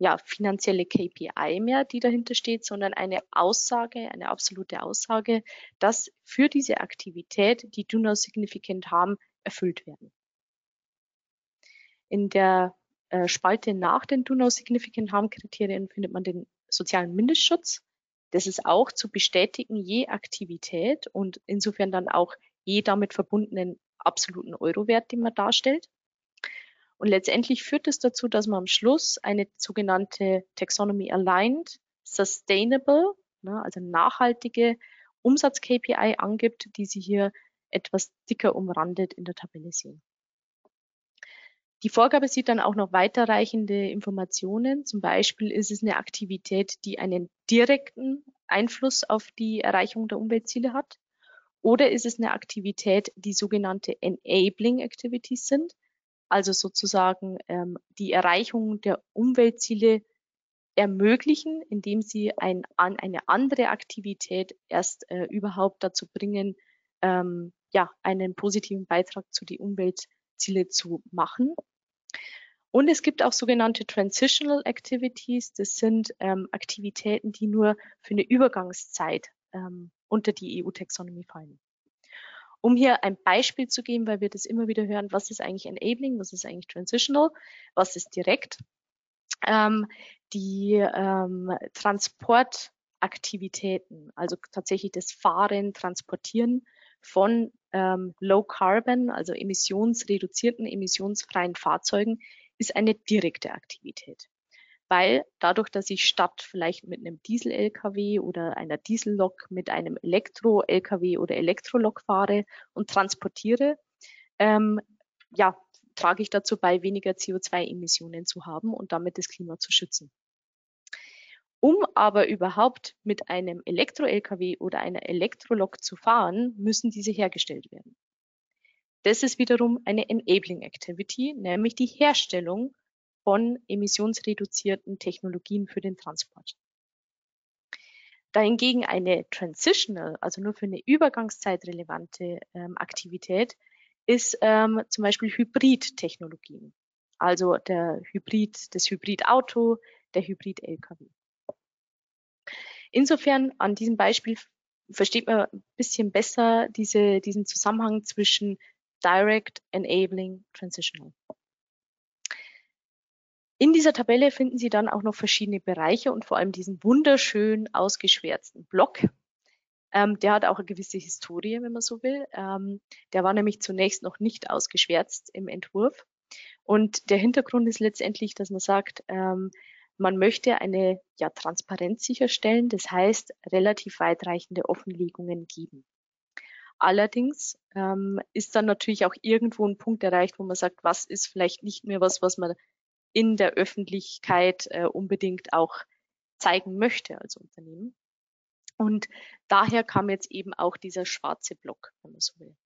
ja, finanzielle KPI mehr, die dahinter steht, sondern eine Aussage, eine absolute Aussage, dass für diese Aktivität die Do No Significant Harm erfüllt werden. In der äh, Spalte nach den Do No Significant Harm Kriterien findet man den sozialen Mindestschutz. Das ist auch zu bestätigen je Aktivität und insofern dann auch je damit verbundenen absoluten Eurowert, den man darstellt. Und letztendlich führt es dazu, dass man am Schluss eine sogenannte Taxonomy Aligned, Sustainable, ne, also nachhaltige Umsatz-KPI angibt, die Sie hier etwas dicker umrandet in der Tabelle sehen. Die Vorgabe sieht dann auch noch weiterreichende Informationen. Zum Beispiel ist es eine Aktivität, die einen direkten Einfluss auf die Erreichung der Umweltziele hat. Oder ist es eine Aktivität, die sogenannte Enabling Activities sind, also sozusagen ähm, die Erreichung der Umweltziele ermöglichen, indem sie ein, an, eine andere Aktivität erst äh, überhaupt dazu bringen, ähm, ja, einen positiven Beitrag zu die Umweltziele zu machen. Und es gibt auch sogenannte Transitional Activities. Das sind ähm, Aktivitäten, die nur für eine Übergangszeit ähm, unter die EU-Taxonomie fallen. Um hier ein Beispiel zu geben, weil wir das immer wieder hören, was ist eigentlich Enabling, was ist eigentlich Transitional, was ist direkt. Ähm, die ähm, Transportaktivitäten, also tatsächlich das Fahren, Transportieren von ähm, Low Carbon, also emissionsreduzierten, emissionsfreien Fahrzeugen, ist eine direkte Aktivität. Weil dadurch, dass ich statt vielleicht mit einem Diesel-LKW oder einer Diesellok mit einem Elektro-LKW oder Elektrolok fahre und transportiere, ähm, ja, trage ich dazu bei, weniger CO2-Emissionen zu haben und damit das Klima zu schützen. Um aber überhaupt mit einem Elektro-LKW oder einer Elektrolok zu fahren, müssen diese hergestellt werden. Das ist wiederum eine Enabling Activity, nämlich die Herstellung von emissionsreduzierten Technologien für den Transport. Dahingegen eine Transitional, also nur für eine Übergangszeit relevante ähm, Aktivität, ist ähm, zum Beispiel Hybridtechnologien. Also der Hybrid, das Hybridauto, der Hybrid-LKW. Insofern an diesem Beispiel versteht man ein bisschen besser diese, diesen Zusammenhang zwischen Direct, Enabling, Transitional. In dieser Tabelle finden Sie dann auch noch verschiedene Bereiche und vor allem diesen wunderschön ausgeschwärzten Block. Ähm, der hat auch eine gewisse Historie, wenn man so will. Ähm, der war nämlich zunächst noch nicht ausgeschwärzt im Entwurf. Und der Hintergrund ist letztendlich, dass man sagt, ähm, man möchte eine ja, Transparenz sicherstellen, das heißt relativ weitreichende Offenlegungen geben. Allerdings ähm, ist dann natürlich auch irgendwo ein Punkt erreicht, wo man sagt, was ist vielleicht nicht mehr was, was man in der Öffentlichkeit äh, unbedingt auch zeigen möchte als Unternehmen. Und daher kam jetzt eben auch dieser schwarze Block, wenn man so will.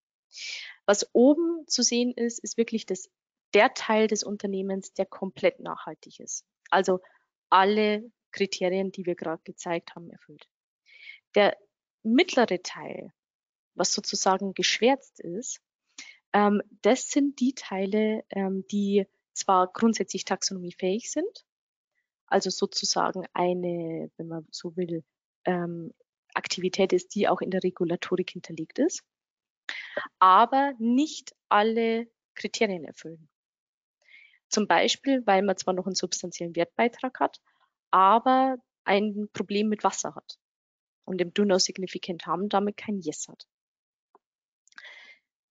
Was oben zu sehen ist, ist wirklich das, der Teil des Unternehmens, der komplett nachhaltig ist. Also alle Kriterien, die wir gerade gezeigt haben, erfüllt. Der mittlere Teil, was sozusagen geschwärzt ist, ähm, das sind die Teile, ähm, die zwar grundsätzlich taxonomiefähig sind, also sozusagen eine, wenn man so will, ähm, Aktivität ist, die auch in der Regulatorik hinterlegt ist, aber nicht alle Kriterien erfüllen. Zum Beispiel, weil man zwar noch einen substanziellen Wertbeitrag hat, aber ein Problem mit Wasser hat und im Do No Significant Harm damit kein Yes hat.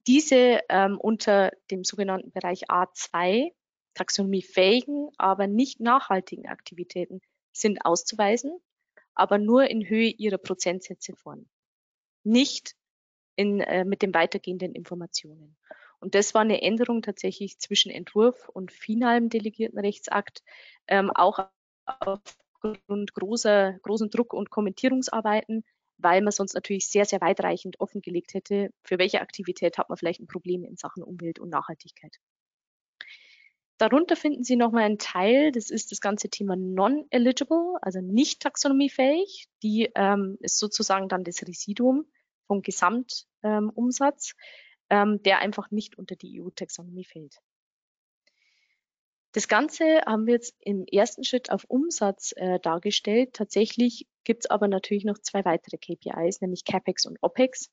Diese ähm, unter dem sogenannten Bereich A2 taxonomiefähigen, aber nicht nachhaltigen Aktivitäten sind auszuweisen, aber nur in Höhe ihrer Prozentsätze vorn. Nicht in, äh, mit den weitergehenden Informationen. Und das war eine Änderung tatsächlich zwischen Entwurf und finalem delegierten Rechtsakt, ähm, auch aufgrund großer, großen Druck- und Kommentierungsarbeiten, weil man sonst natürlich sehr, sehr weitreichend offengelegt hätte, für welche Aktivität hat man vielleicht ein Problem in Sachen Umwelt und Nachhaltigkeit. Darunter finden Sie nochmal einen Teil, das ist das ganze Thema non-eligible, also nicht taxonomiefähig. Die ähm, ist sozusagen dann das Residuum vom Gesamtumsatz, ähm, der einfach nicht unter die EU-Taxonomie fällt. Das Ganze haben wir jetzt im ersten Schritt auf Umsatz äh, dargestellt. Tatsächlich gibt es aber natürlich noch zwei weitere KPIs, nämlich CAPEX und OPEX.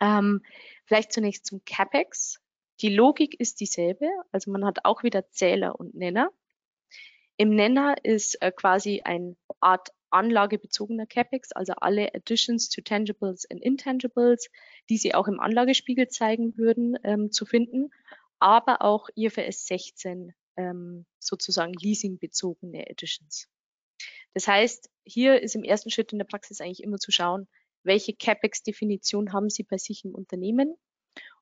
Ähm, vielleicht zunächst zum CAPEX. Die Logik ist dieselbe, also man hat auch wieder Zähler und Nenner. Im Nenner ist äh, quasi eine Art anlagebezogener CAPEX, also alle Additions to Tangibles and Intangibles, die Sie auch im Anlagespiegel zeigen würden, ähm, zu finden, aber auch IFRS 16 ähm, sozusagen leasingbezogene Additions. Das heißt, hier ist im ersten Schritt in der Praxis eigentlich immer zu schauen, welche CAPEX-Definition haben Sie bei sich im Unternehmen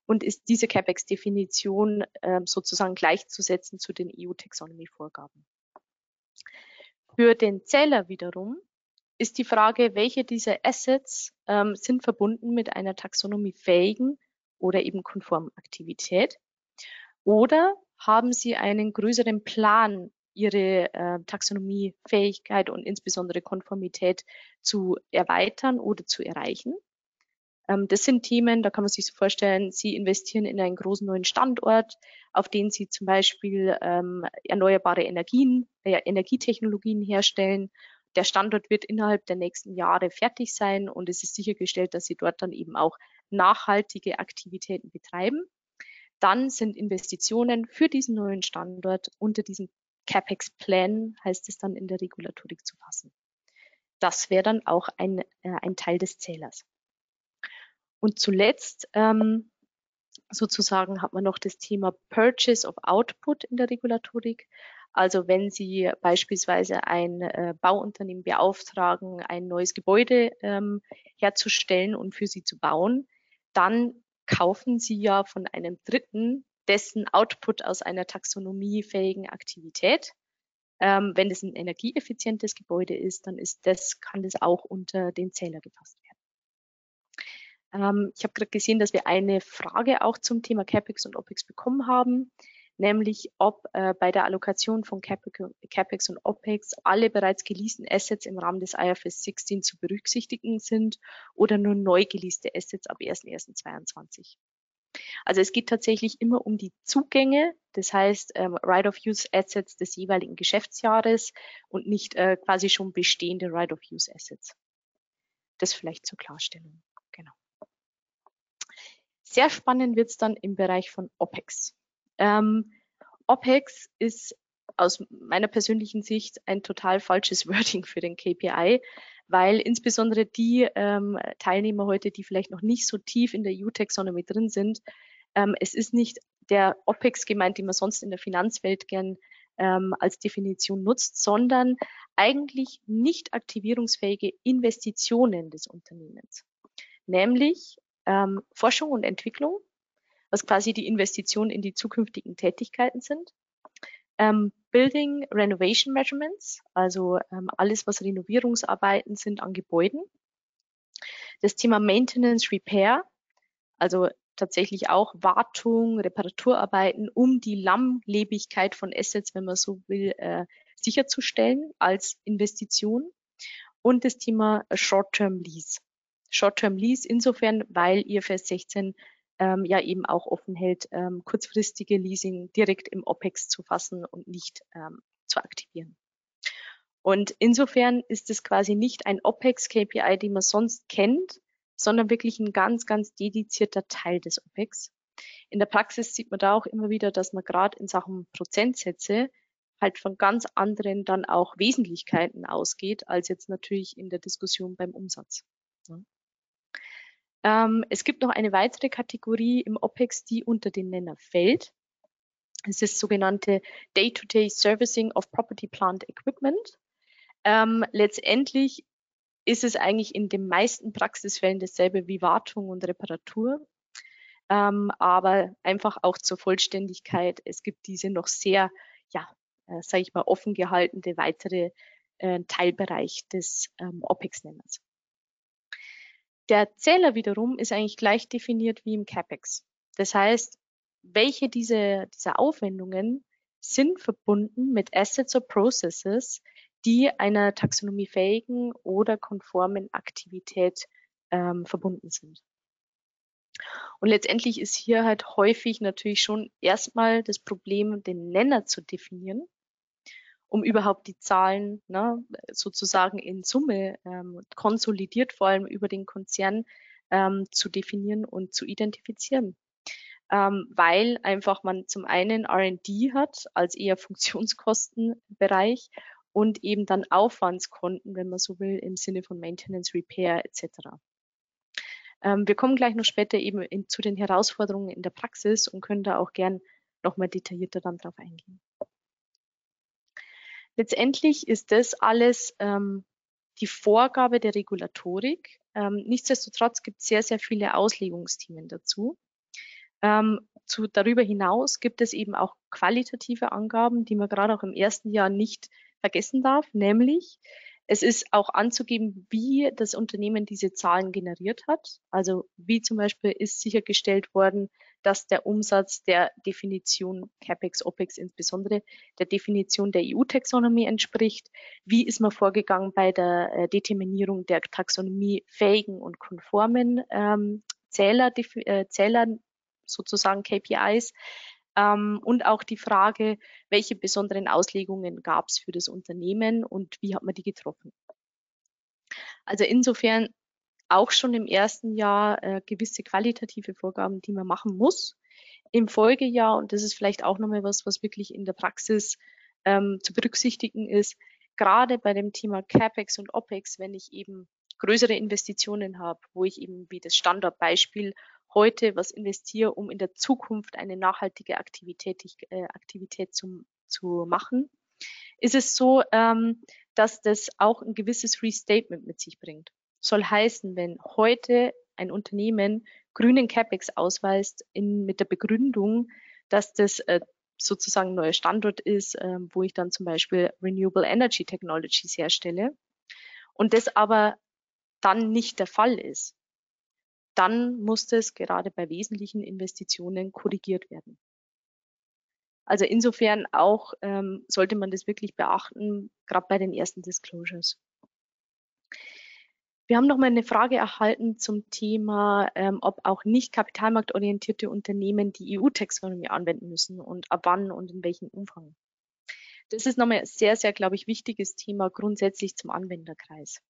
und ist diese CAPEX-Definition äh, sozusagen gleichzusetzen zu den EU-Taxonomy-Vorgaben. Für den Zähler wiederum ist die Frage, welche dieser Assets ähm, sind verbunden mit einer taxonomiefähigen oder eben konformen Aktivität oder haben Sie einen größeren Plan, Ihre äh, Taxonomiefähigkeit und insbesondere Konformität zu erweitern oder zu erreichen? Ähm, das sind Themen, da kann man sich so vorstellen, Sie investieren in einen großen neuen Standort, auf den Sie zum Beispiel ähm, erneuerbare Energien, äh, Energietechnologien herstellen. Der Standort wird innerhalb der nächsten Jahre fertig sein und es ist sichergestellt, dass Sie dort dann eben auch nachhaltige Aktivitäten betreiben. Dann sind Investitionen für diesen neuen Standort unter diesem CapEx-Plan, heißt es dann in der Regulatorik zu fassen. Das wäre dann auch ein, äh, ein Teil des Zählers. Und zuletzt ähm, sozusagen hat man noch das Thema Purchase of Output in der Regulatorik. Also wenn Sie beispielsweise ein äh, Bauunternehmen beauftragen, ein neues Gebäude ähm, herzustellen und für Sie zu bauen, dann kaufen Sie ja von einem Dritten dessen Output aus einer taxonomiefähigen Aktivität. Ähm, wenn es ein energieeffizientes Gebäude ist, dann ist das, kann das auch unter den Zähler gefasst werden. Ähm, ich habe gerade gesehen, dass wir eine Frage auch zum Thema CAPEX und OPEX bekommen haben. nämlich ob äh, bei der Allokation von CapEx und OPEX alle bereits geleasten Assets im Rahmen des IFRS 16 zu berücksichtigen sind oder nur neu geleaste Assets ab 1.1.22. Also es geht tatsächlich immer um die Zugänge, das heißt ähm, Right-of-Use-Assets des jeweiligen Geschäftsjahres und nicht äh, quasi schon bestehende Right-of-Use-Assets. Das vielleicht zur Klarstellung. Sehr spannend wird es dann im Bereich von OPEX. Ähm, OPEX ist aus meiner persönlichen Sicht ein total falsches (laughs) Wording für den KPI, weil insbesondere die ähm, Teilnehmer heute, die vielleicht noch nicht so tief in der EU-Taxonomie drin sind, ähm, es ist nicht der OPEX gemeint, den man sonst in der Finanzwelt gern ähm, als Definition nutzt, sondern eigentlich nicht aktivierungsfähige Investitionen des Unternehmens, nämlich ähm, Forschung und Entwicklung, was quasi die Investitionen in die zukünftigen Tätigkeiten sind. Ähm, Building Renovation Measurements, also ähm, alles, was Renovierungsarbeiten sind an Gebäuden. Das Thema Maintenance Repair, also tatsächlich auch Wartung, Reparaturarbeiten, um die Langlebigkeit von Assets, wenn man so will, äh, sicherzustellen als Investition. Und das Thema Short-Term Lease. Short-Term Lease insofern, weil IFRS 16 ähm, ja eben auch offen hält, ähm, kurzfristige Leasing direkt im OPEX zu fassen und nicht ähm, zu aktivieren. Und insofern ist es quasi nicht ein OPEX-KPI, den man sonst kennt, sondern wirklich ein ganz, ganz dedizierter Teil des OPEX. In der Praxis sieht man da auch immer wieder, dass man gerade in Sachen Prozentsätze halt von ganz anderen dann auch Wesentlichkeiten ausgeht, als jetzt natürlich in der Diskussion beim Umsatz. Ähm, es gibt noch eine weitere Kategorie im OPEX, die unter den Nenner fällt. Es ist sogenannte Day-to-Day -Day Servicing of Property Plant Equipment. Ähm, letztendlich ist es eigentlich in den meisten Praxisfällen dasselbe wie Wartung und Reparatur. Ähm, aber einfach auch zur Vollständigkeit, es gibt diese noch sehr, ja, äh, sage ich mal, offen gehaltene weitere äh, Teilbereich des ähm, OPEX-Nenners. Der Zähler wiederum ist eigentlich gleich definiert wie im CAPEX. Das heißt, welche dieser, dieser Aufwendungen sind verbunden mit Assets or Processes, die einer taxonomiefähigen oder konformen Aktivität ähm, verbunden sind. Und letztendlich ist hier halt häufig natürlich schon erstmal das Problem, den Nenner zu definieren um überhaupt die Zahlen ne, sozusagen in Summe ähm, konsolidiert, vor allem über den Konzern ähm, zu definieren und zu identifizieren. Ähm, weil einfach man zum einen R&D hat als eher Funktionskostenbereich und eben dann Aufwandskonten, wenn man so will, im Sinne von Maintenance, Repair etc. Ähm, wir kommen gleich noch später eben in, zu den Herausforderungen in der Praxis und können da auch gern nochmal detaillierter dann drauf eingehen. Letztendlich ist das alles ähm, die Vorgabe der Regulatorik. Ähm, nichtsdestotrotz gibt es sehr, sehr viele Auslegungsthemen dazu. Ähm, zu, darüber hinaus gibt es eben auch qualitative Angaben, die man gerade auch im ersten Jahr nicht vergessen darf, nämlich es ist auch anzugeben, wie das Unternehmen diese Zahlen generiert hat. Also wie zum Beispiel ist sichergestellt worden, dass der Umsatz der Definition CAPEX, OPEX insbesondere der Definition der EU-Taxonomie entspricht. Wie ist man vorgegangen bei der äh, Determinierung der taxonomiefähigen und konformen ähm, Zähler, äh, Zähler, sozusagen KPIs? Ähm, und auch die Frage, welche besonderen Auslegungen gab es für das Unternehmen und wie hat man die getroffen. Also insofern auch schon im ersten Jahr äh, gewisse qualitative Vorgaben, die man machen muss. Im Folgejahr, und das ist vielleicht auch nochmal was, was wirklich in der Praxis ähm, zu berücksichtigen ist, gerade bei dem Thema CapEx und OPEX, wenn ich eben größere Investitionen habe, wo ich eben wie das Standardbeispiel heute was investiere, um in der Zukunft eine nachhaltige Aktivität, äh, Aktivität zum, zu machen, ist es so, ähm, dass das auch ein gewisses Restatement mit sich bringt. Soll heißen, wenn heute ein Unternehmen grünen CapEx ausweist in, mit der Begründung, dass das äh, sozusagen ein neuer Standort ist, äh, wo ich dann zum Beispiel Renewable Energy Technologies herstelle und das aber dann nicht der Fall ist, dann muss es gerade bei wesentlichen Investitionen korrigiert werden. Also insofern auch ähm, sollte man das wirklich beachten, gerade bei den ersten Disclosures. Wir haben noch mal eine Frage erhalten zum Thema, ähm, ob auch nicht kapitalmarktorientierte Unternehmen die EU-Taxonomie anwenden müssen und ab wann und in welchem Umfang. Das ist nochmal ein sehr, sehr, glaube ich, wichtiges Thema grundsätzlich zum Anwenderkreis.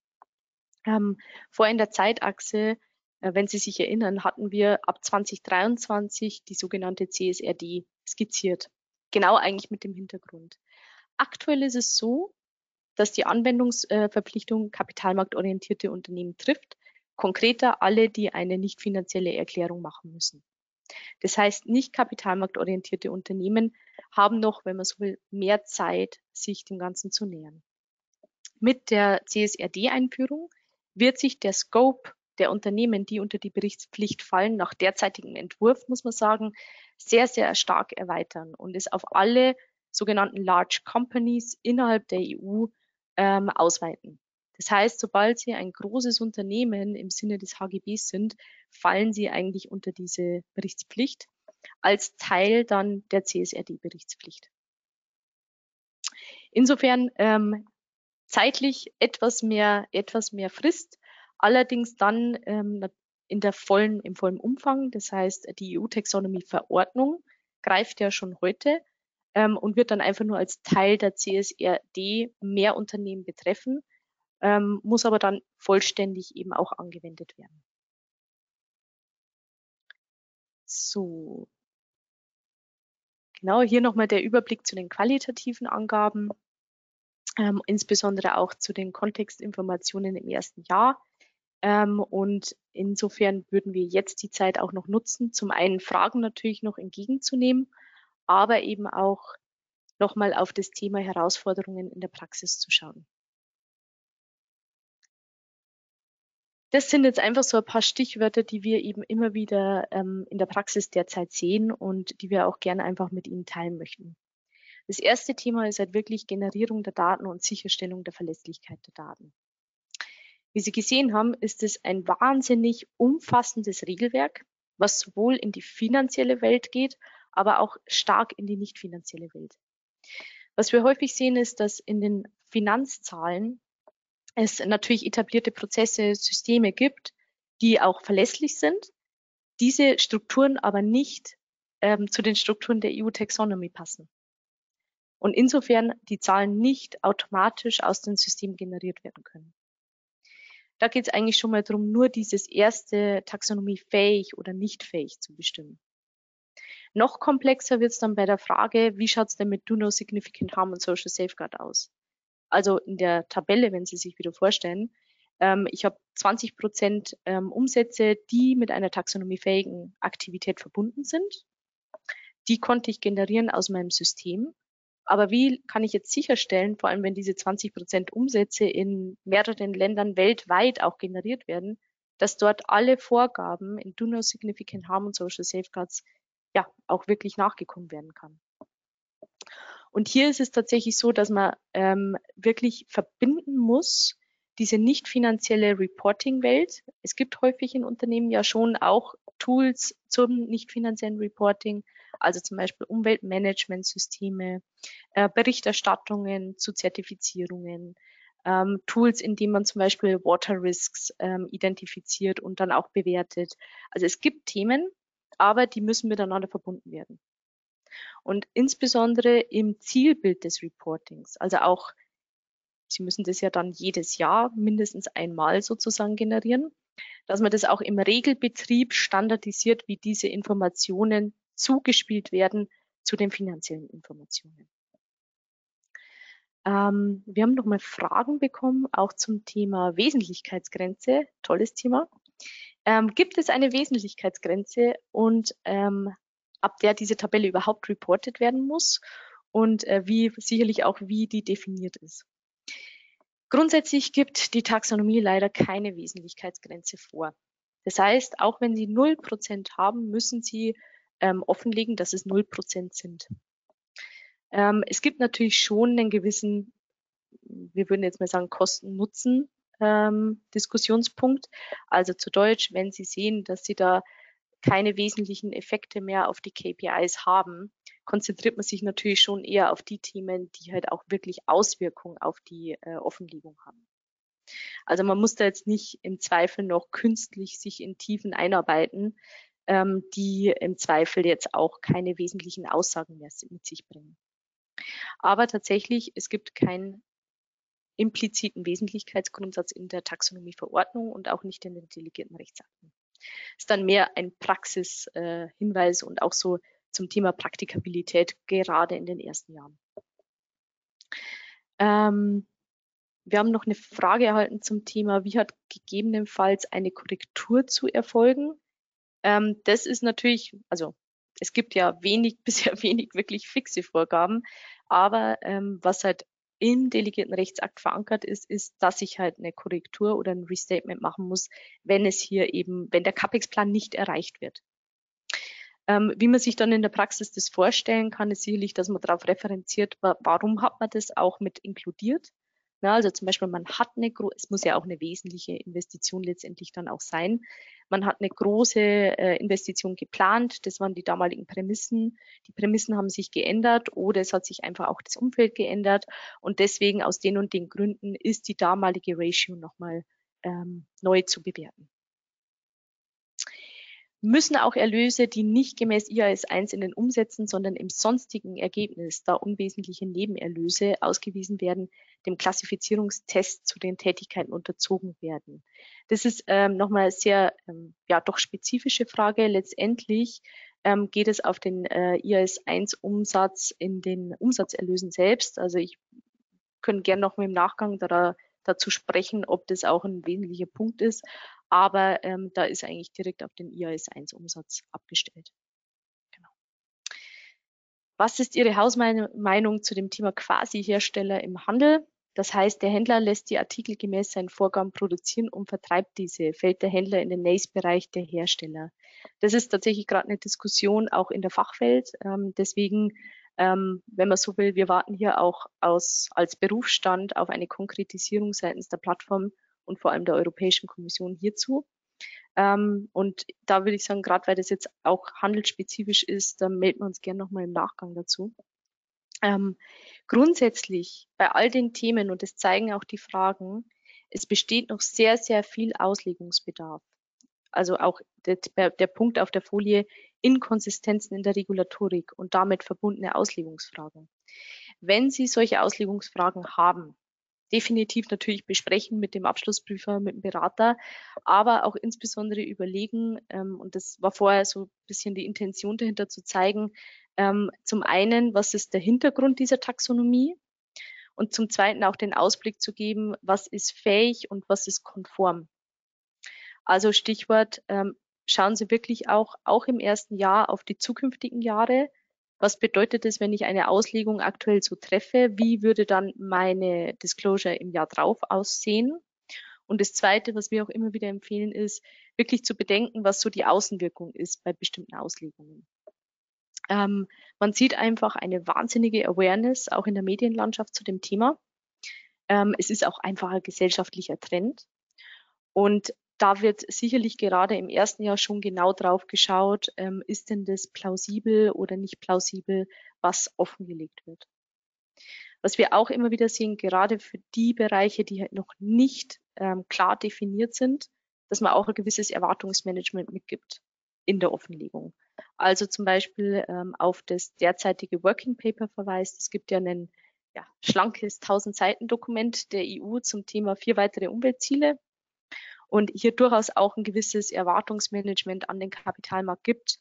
Ähm, vor in der Zeitachse, äh, wenn Sie sich erinnern, hatten wir ab 2023 die sogenannte CSRD skizziert. Genau eigentlich mit dem Hintergrund. Aktuell ist es so, dass die Anwendungsverpflichtung kapitalmarktorientierte Unternehmen trifft, konkreter alle, die eine nicht finanzielle Erklärung machen müssen. Das heißt, nicht kapitalmarktorientierte Unternehmen haben noch, wenn man so will, mehr Zeit, sich dem Ganzen zu nähern. Mit der CSRD-Einführung wird sich der Scope der Unternehmen, die unter die Berichtspflicht fallen, nach derzeitigem Entwurf, muss man sagen, sehr, sehr stark erweitern und es auf alle sogenannten Large Companies innerhalb der EU ähm, ausweiten. Das heißt, sobald Sie ein großes Unternehmen im Sinne des HGBs sind, fallen Sie eigentlich unter diese Berichtspflicht als Teil dann der CSRD-Berichtspflicht. Insofern ähm, zeitlich etwas mehr, etwas mehr Frist, allerdings dann ähm, in der vollen, im vollen Umfang. Das heißt, die EU-Taxonomie-Verordnung greift ja schon heute ähm, und wird dann einfach nur als Teil der CSRD mehr Unternehmen betreffen, ähm, muss aber dann vollständig eben auch angewendet werden. So. Genau, hier nochmal der Überblick zu den qualitativen Angaben, ähm, insbesondere auch zu den Kontextinformationen im ersten Jahr. Ähm, und insofern würden wir jetzt die Zeit auch noch nutzen, zum einen Fragen natürlich noch entgegenzunehmen aber eben auch nochmal auf das Thema Herausforderungen in der Praxis zu schauen. Das sind jetzt einfach so ein paar Stichwörter, die wir eben immer wieder ähm, in der Praxis derzeit sehen und die wir auch gerne einfach mit Ihnen teilen möchten. Das erste Thema ist halt wirklich Generierung der Daten und Sicherstellung der Verlässlichkeit der Daten. Wie Sie gesehen haben, ist es ein wahnsinnig umfassendes Regelwerk, was sowohl in die finanzielle Welt geht, aber auch stark in die nicht finanzielle Welt. Was wir häufig sehen, ist, dass in den Finanzzahlen es natürlich etablierte Prozesse, Systeme gibt, die auch verlässlich sind, diese Strukturen aber nicht ähm, zu den Strukturen der EU-Taxonomy passen. Und insofern die Zahlen nicht automatisch aus dem System generiert werden können. Da geht es eigentlich schon mal darum, nur dieses erste Taxonomie fähig oder nicht fähig zu bestimmen. Noch komplexer wird es dann bei der Frage, wie schaut es denn mit Do No Significant Harm und Social Safeguard aus? Also in der Tabelle, wenn Sie sich wieder vorstellen, ähm, ich habe 20 Prozent ähm, Umsätze, die mit einer taxonomiefähigen Aktivität verbunden sind. Die konnte ich generieren aus meinem System. Aber wie kann ich jetzt sicherstellen, vor allem wenn diese 20 Prozent Umsätze in mehreren Ländern weltweit auch generiert werden, dass dort alle Vorgaben in Do No Significant Harm und Social Safeguards ja auch wirklich nachgekommen werden kann. Und hier ist es tatsächlich so, dass man ähm, wirklich verbinden muss, diese nicht finanzielle Reporting-Welt. Es gibt häufig in Unternehmen ja schon auch Tools zum nicht finanziellen Reporting, also zum Beispiel Umweltmanagementsysteme, äh, Berichterstattungen zu Zertifizierungen, ähm, Tools, in denen man zum Beispiel Water Risks ähm, identifiziert und dann auch bewertet. Also es gibt Themen, aber die müssen miteinander verbunden werden. Und insbesondere im Zielbild des Reportings, also auch, Sie müssen das ja dann jedes Jahr mindestens einmal sozusagen generieren, dass man das auch im Regelbetrieb standardisiert, wie diese Informationen zugespielt werden zu den finanziellen Informationen. Ähm, wir haben nochmal Fragen bekommen, auch zum Thema Wesentlichkeitsgrenze. Tolles Thema ähm, gibt es eine Wesentlichkeitsgrenze und ähm, ab der diese Tabelle überhaupt reported werden muss und äh, wie sicherlich auch wie die definiert ist. Grundsätzlich gibt die Taxonomie leider keine Wesentlichkeitsgrenze vor. Das heißt, auch wenn Sie 0% haben, müssen Sie ähm, offenlegen, dass es 0% sind. Ähm, es gibt natürlich schon einen gewissen, wir würden jetzt mal sagen, Kosten-Nutzen ähm, Diskussionspunkt. Also zu Deutsch, wenn Sie sehen, dass Sie da keine wesentlichen Effekte mehr auf die KPIs haben, konzentriert man sich natürlich schon eher auf die Themen, die halt auch wirklich Auswirkungen auf die äh, Offenlegung haben. Also man muss da jetzt nicht im Zweifel noch künstlich sich in Tiefen einarbeiten, ähm, die im Zweifel jetzt auch keine wesentlichen Aussagen mehr mit sich bringen. Aber tatsächlich, es gibt keinen impliziten Wesentlichkeitsgrundsatz in der Taxonomieverordnung und auch nicht in den delegierten Rechtsakten. Ist dann mehr ein Praxishinweis äh, und auch so zum Thema Praktikabilität gerade in den ersten Jahren. Ähm, wir haben noch eine Frage erhalten zum Thema, wie hat gegebenenfalls eine Korrektur zu erfolgen? Ähm, das ist natürlich, also es gibt ja wenig, (laughs) bisher wenig wirklich fixe Vorgaben, aber ähm, was halt im delegierten Rechtsakt verankert ist, ist, dass ich halt eine Korrektur oder ein Restatement machen muss, wenn es hier eben, wenn der CAPEX-Plan nicht erreicht wird. Ähm, wie man sich dann in der Praxis das vorstellen kann, ist sicherlich, dass man darauf referenziert, warum hat man das auch mit inkludiert. Na, also zum Beispiel, man hat eine, es muss ja auch eine wesentliche Investition letztendlich dann auch sein. Man hat eine große äh, Investition geplant, das waren die damaligen Prämissen. Die Prämissen haben sich geändert oder es hat sich einfach auch das Umfeld geändert und deswegen aus den und den Gründen ist die damalige Ratio nochmal ähm, neu zu bewerten müssen auch Erlöse, die nicht gemäß IAS 1 in den Umsätzen, sondern im sonstigen Ergebnis, da unwesentliche Nebenerlöse ausgewiesen werden, dem Klassifizierungstest zu den Tätigkeiten unterzogen werden. Das ist ähm, nochmal sehr, ähm, ja, doch spezifische Frage. Letztendlich ähm, geht es auf den äh, IAS 1 Umsatz in den Umsatzerlösen selbst. Also ich könnte gerne noch dem Nachgang da, dazu sprechen, ob das auch ein wesentlicher Punkt ist aber ähm, da ist eigentlich direkt auf den IAS-1-Umsatz abgestellt. Genau. Was ist Ihre Hausmeinung zu dem Thema Quasi-Hersteller im Handel? Das heißt, der Händler lässt die Artikel gemäß seinen Vorgaben produzieren und vertreibt diese. Fällt der Händler in den NACE-Bereich der Hersteller? Das ist tatsächlich gerade eine Diskussion auch in der Fachwelt. Ähm, deswegen, ähm, wenn man so will, wir warten hier auch aus, als Berufsstand auf eine Konkretisierung seitens der Plattform und vor allem der Europäischen Kommission hierzu. Ähm, und da würde ich sagen, gerade weil das jetzt auch handelsspezifisch ist, dann melden wir uns gerne nochmal im Nachgang dazu. Ähm, grundsätzlich bei all den Themen, und das zeigen auch die Fragen, es besteht noch sehr, sehr viel Auslegungsbedarf. Also auch der, der Punkt auf der Folie Inkonsistenzen in der Regulatorik und damit verbundene Auslegungsfragen. Wenn Sie solche Auslegungsfragen haben, definitiv natürlich besprechen mit dem Abschlussprüfer, mit dem Berater, aber auch insbesondere überlegen, ähm, und das war vorher so ein bisschen die Intention dahinter zu zeigen, ähm, zum einen, was ist der Hintergrund dieser Taxonomie und zum zweiten auch den Ausblick zu geben, was ist fähig und was ist konform. Also Stichwort, ähm, schauen Sie wirklich auch, auch im ersten Jahr auf die zukünftigen Jahre, was bedeutet es, wenn ich eine Auslegung aktuell so treffe? Wie würde dann meine Disclosure im Jahr drauf aussehen? Und das Zweite, was wir auch immer wieder empfehlen, ist wirklich zu bedenken, was so die Außenwirkung ist bei bestimmten Auslegungen. Ähm, man sieht einfach eine wahnsinnige Awareness auch in der Medienlandschaft zu dem Thema. Ähm, es ist auch einfach ein gesellschaftlicher Trend. Und da wird sicherlich gerade im ersten Jahr schon genau drauf geschaut, ähm, ist denn das plausibel oder nicht plausibel, was offengelegt wird. Was wir auch immer wieder sehen, gerade für die Bereiche, die halt noch nicht ähm, klar definiert sind, dass man auch ein gewisses Erwartungsmanagement mitgibt in der Offenlegung. Also zum Beispiel ähm, auf das derzeitige Working Paper verweist. Es gibt ja ein ja, schlankes 1000 Seiten Dokument der EU zum Thema vier weitere Umweltziele und hier durchaus auch ein gewisses Erwartungsmanagement an den Kapitalmarkt gibt,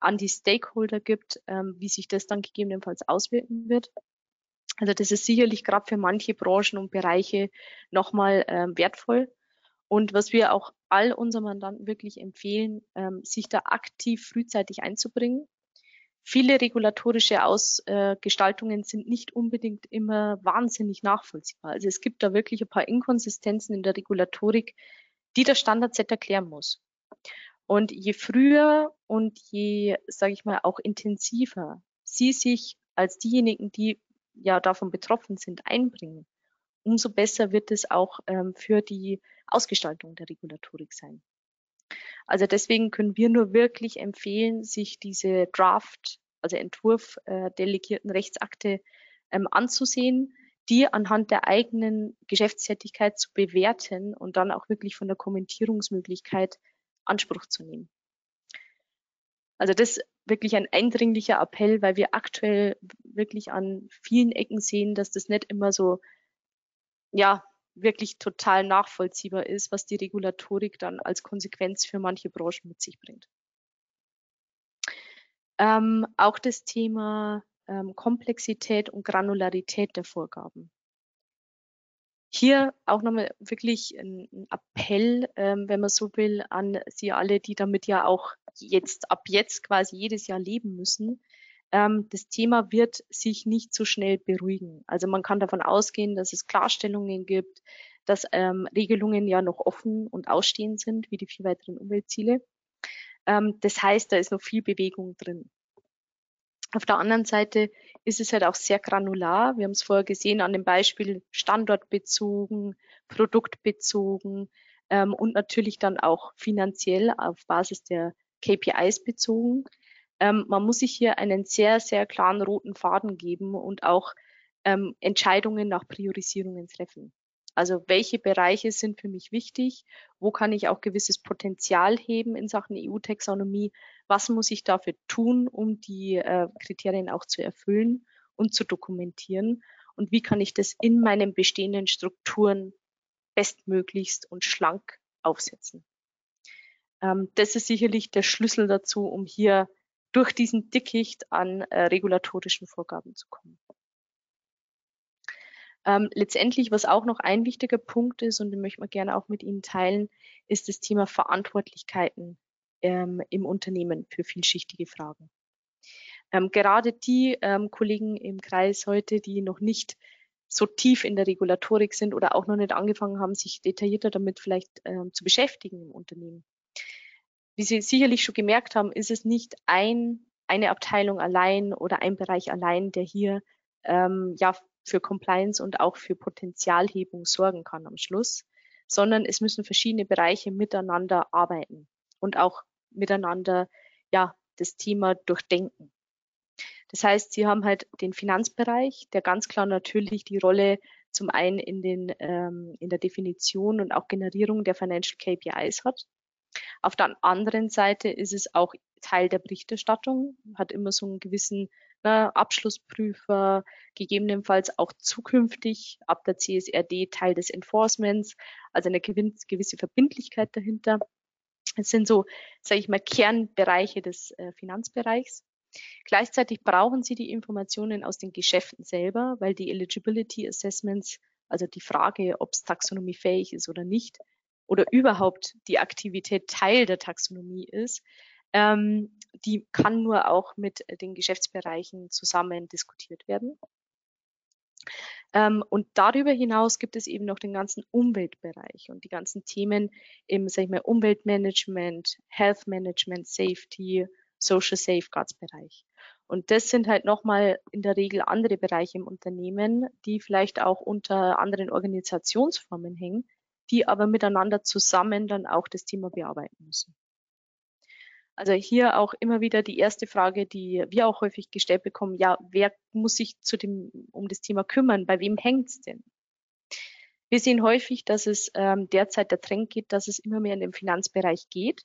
an die Stakeholder gibt, ähm, wie sich das dann gegebenenfalls auswirken wird. Also das ist sicherlich gerade für manche Branchen und Bereiche nochmal ähm, wertvoll. Und was wir auch all unseren Mandanten wirklich empfehlen, ähm, sich da aktiv frühzeitig einzubringen. Viele regulatorische Ausgestaltungen äh, sind nicht unbedingt immer wahnsinnig nachvollziehbar. Also es gibt da wirklich ein paar Inkonsistenzen in der Regulatorik, die Standard-Set erklären muss. Und je früher und je, sage ich mal, auch intensiver Sie sich als diejenigen, die ja davon betroffen sind, einbringen, umso besser wird es auch ähm, für die Ausgestaltung der Regulatorik sein. Also deswegen können wir nur wirklich empfehlen, sich diese Draft, also Entwurf äh, delegierten Rechtsakte ähm, anzusehen, die anhand der eigenen Geschäftstätigkeit zu bewerten und dann auch wirklich von der Kommentierungsmöglichkeit Anspruch zu nehmen. Also das ist wirklich ein eindringlicher Appell, weil wir aktuell wirklich an vielen Ecken sehen, dass das nicht immer so, ja, wirklich total nachvollziehbar ist, was die Regulatorik dann als Konsequenz für manche Branchen mit sich bringt. Ähm, auch das Thema ähm, Komplexität und Granularität der Vorgaben. Hier auch nochmal wirklich ein, Appell, ähm, wenn man so will, an Sie alle, die damit ja auch jetzt, ab jetzt quasi jedes Jahr leben müssen. Ähm, das Thema wird sich nicht so schnell beruhigen. Also man kann davon ausgehen, dass es Klarstellungen gibt, dass ähm, Regelungen ja noch offen und ausstehend sind, wie die vier weiteren Umweltziele. Ähm, das heißt, da ist noch viel Bewegung drin. Auf der anderen Seite ist es halt auch sehr granular. Wir haben es vorher gesehen an dem Beispiel standortbezogen, produktbezogen ähm, und natürlich dann auch finanziell auf Basis der KPIs bezogen. Ähm, man muss sich hier einen sehr, sehr klaren roten Faden geben und auch ähm, Entscheidungen nach Priorisierungen treffen. Also welche Bereiche sind für mich wichtig? Wo kann ich auch gewisses Potenzial heben in Sachen EU-Taxonomie? Was muss ich dafür tun, um die äh, Kriterien auch zu erfüllen und zu dokumentieren? Und wie kann ich das in meinen bestehenden Strukturen bestmöglichst und schlank aufsetzen? Ähm, das ist sicherlich der Schlüssel dazu, um hier durch diesen Dickicht an äh, regulatorischen Vorgaben zu kommen. Ähm, letztendlich, was auch noch ein wichtiger Punkt ist, und den möchte man gerne auch mit Ihnen teilen, ist das Thema Verantwortlichkeiten ähm, im Unternehmen für vielschichtige Fragen. Ähm, gerade die ähm, Kollegen im Kreis heute, die noch nicht so tief in der Regulatorik sind oder auch noch nicht angefangen haben, sich detaillierter damit vielleicht ähm, zu beschäftigen im Unternehmen. Wie Sie sicherlich schon gemerkt haben, ist es nicht ein, eine Abteilung allein oder ein Bereich allein, der hier ähm, ja für Compliance und auch für Potenzialhebung sorgen kann am Schluss, sondern es müssen verschiedene Bereiche miteinander arbeiten und auch miteinander ja das Thema durchdenken. Das heißt, Sie haben halt den Finanzbereich, der ganz klar natürlich die Rolle zum einen in, den, ähm, in der Definition und auch Generierung der Financial KPIs hat. Auf der anderen Seite ist es auch Teil der Berichterstattung, hat immer so einen gewissen ne, Abschlussprüfer, gegebenenfalls auch zukünftig ab der CSRD Teil des Enforcements, also eine gewisse Verbindlichkeit dahinter. Es sind so, sage ich mal, Kernbereiche des äh, Finanzbereichs. Gleichzeitig brauchen Sie die Informationen aus den Geschäften selber, weil die Eligibility Assessments, also die Frage, ob es taxonomiefähig ist oder nicht, oder überhaupt die Aktivität Teil der Taxonomie ist, ähm, die kann nur auch mit den Geschäftsbereichen zusammen diskutiert werden. Ähm, und darüber hinaus gibt es eben noch den ganzen Umweltbereich und die ganzen Themen im sag ich mal, Umweltmanagement, Health Management, Safety, Social Safeguards Bereich. Und das sind halt nochmal in der Regel andere Bereiche im Unternehmen, die vielleicht auch unter anderen Organisationsformen hängen, die aber miteinander zusammen dann auch das Thema bearbeiten müssen. Also hier auch immer wieder die erste Frage, die wir auch häufig gestellt bekommen, ja, wer muss sich zu dem, um das Thema kümmern? Bei wem hängt es denn? Wir sehen häufig, dass es ähm, derzeit der Trend geht, dass es immer mehr in den Finanzbereich geht.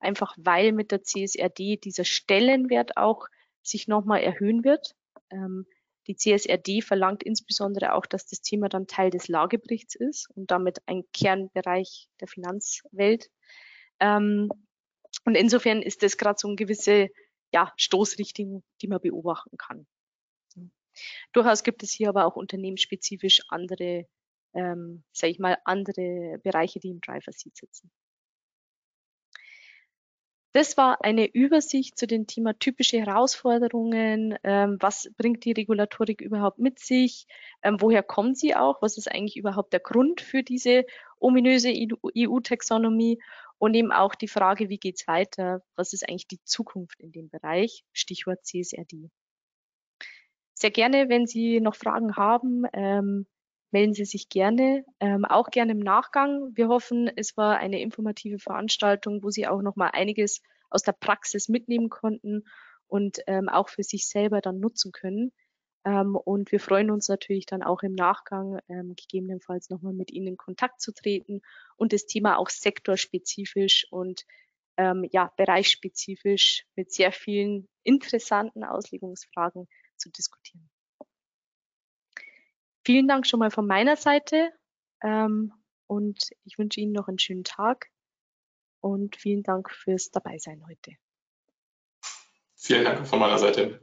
Einfach weil mit der CSRD dieser Stellenwert auch sich nochmal erhöhen wird. Ähm, die CSRD verlangt insbesondere auch, dass das Thema dann Teil des Lageberichts ist und damit ein Kernbereich der Finanzwelt. Ähm, und insofern ist das gerade so eine gewisse ja, Stoßrichtung, die man beobachten kann. Durchaus gibt es hier aber auch unternehmensspezifisch andere, ähm, sage ich mal, andere Bereiche, die im Driver Seat sitzen. Das war eine Übersicht zu dem Thema typische Herausforderungen. Ähm, was bringt die Regulatorik überhaupt mit sich? Ähm, woher kommt sie auch? Was ist eigentlich überhaupt der Grund für diese ominöse EU-Taxonomie? Und eben auch die Frage, wie geht's weiter? Was ist eigentlich die Zukunft in dem Bereich? Stichwort CSRD. Sehr gerne, wenn Sie noch Fragen haben, ähm, melden Sie sich gerne, ähm, auch gerne im Nachgang. Wir hoffen, es war eine informative Veranstaltung, wo Sie auch noch mal einiges aus der Praxis mitnehmen konnten und ähm, auch für sich selber dann nutzen können. Ähm, und wir freuen uns natürlich dann auch im Nachgang ähm, gegebenenfalls nochmal mit Ihnen in Kontakt zu treten und das Thema auch sektorspezifisch und ähm, ja, bereichsspezifisch mit sehr vielen interessanten Auslegungsfragen zu diskutieren. Vielen Dank schon mal von meiner Seite ähm, und ich wünsche Ihnen noch einen schönen Tag und vielen Dank fürs Dabeisein heute. Vielen Dank von meiner Seite.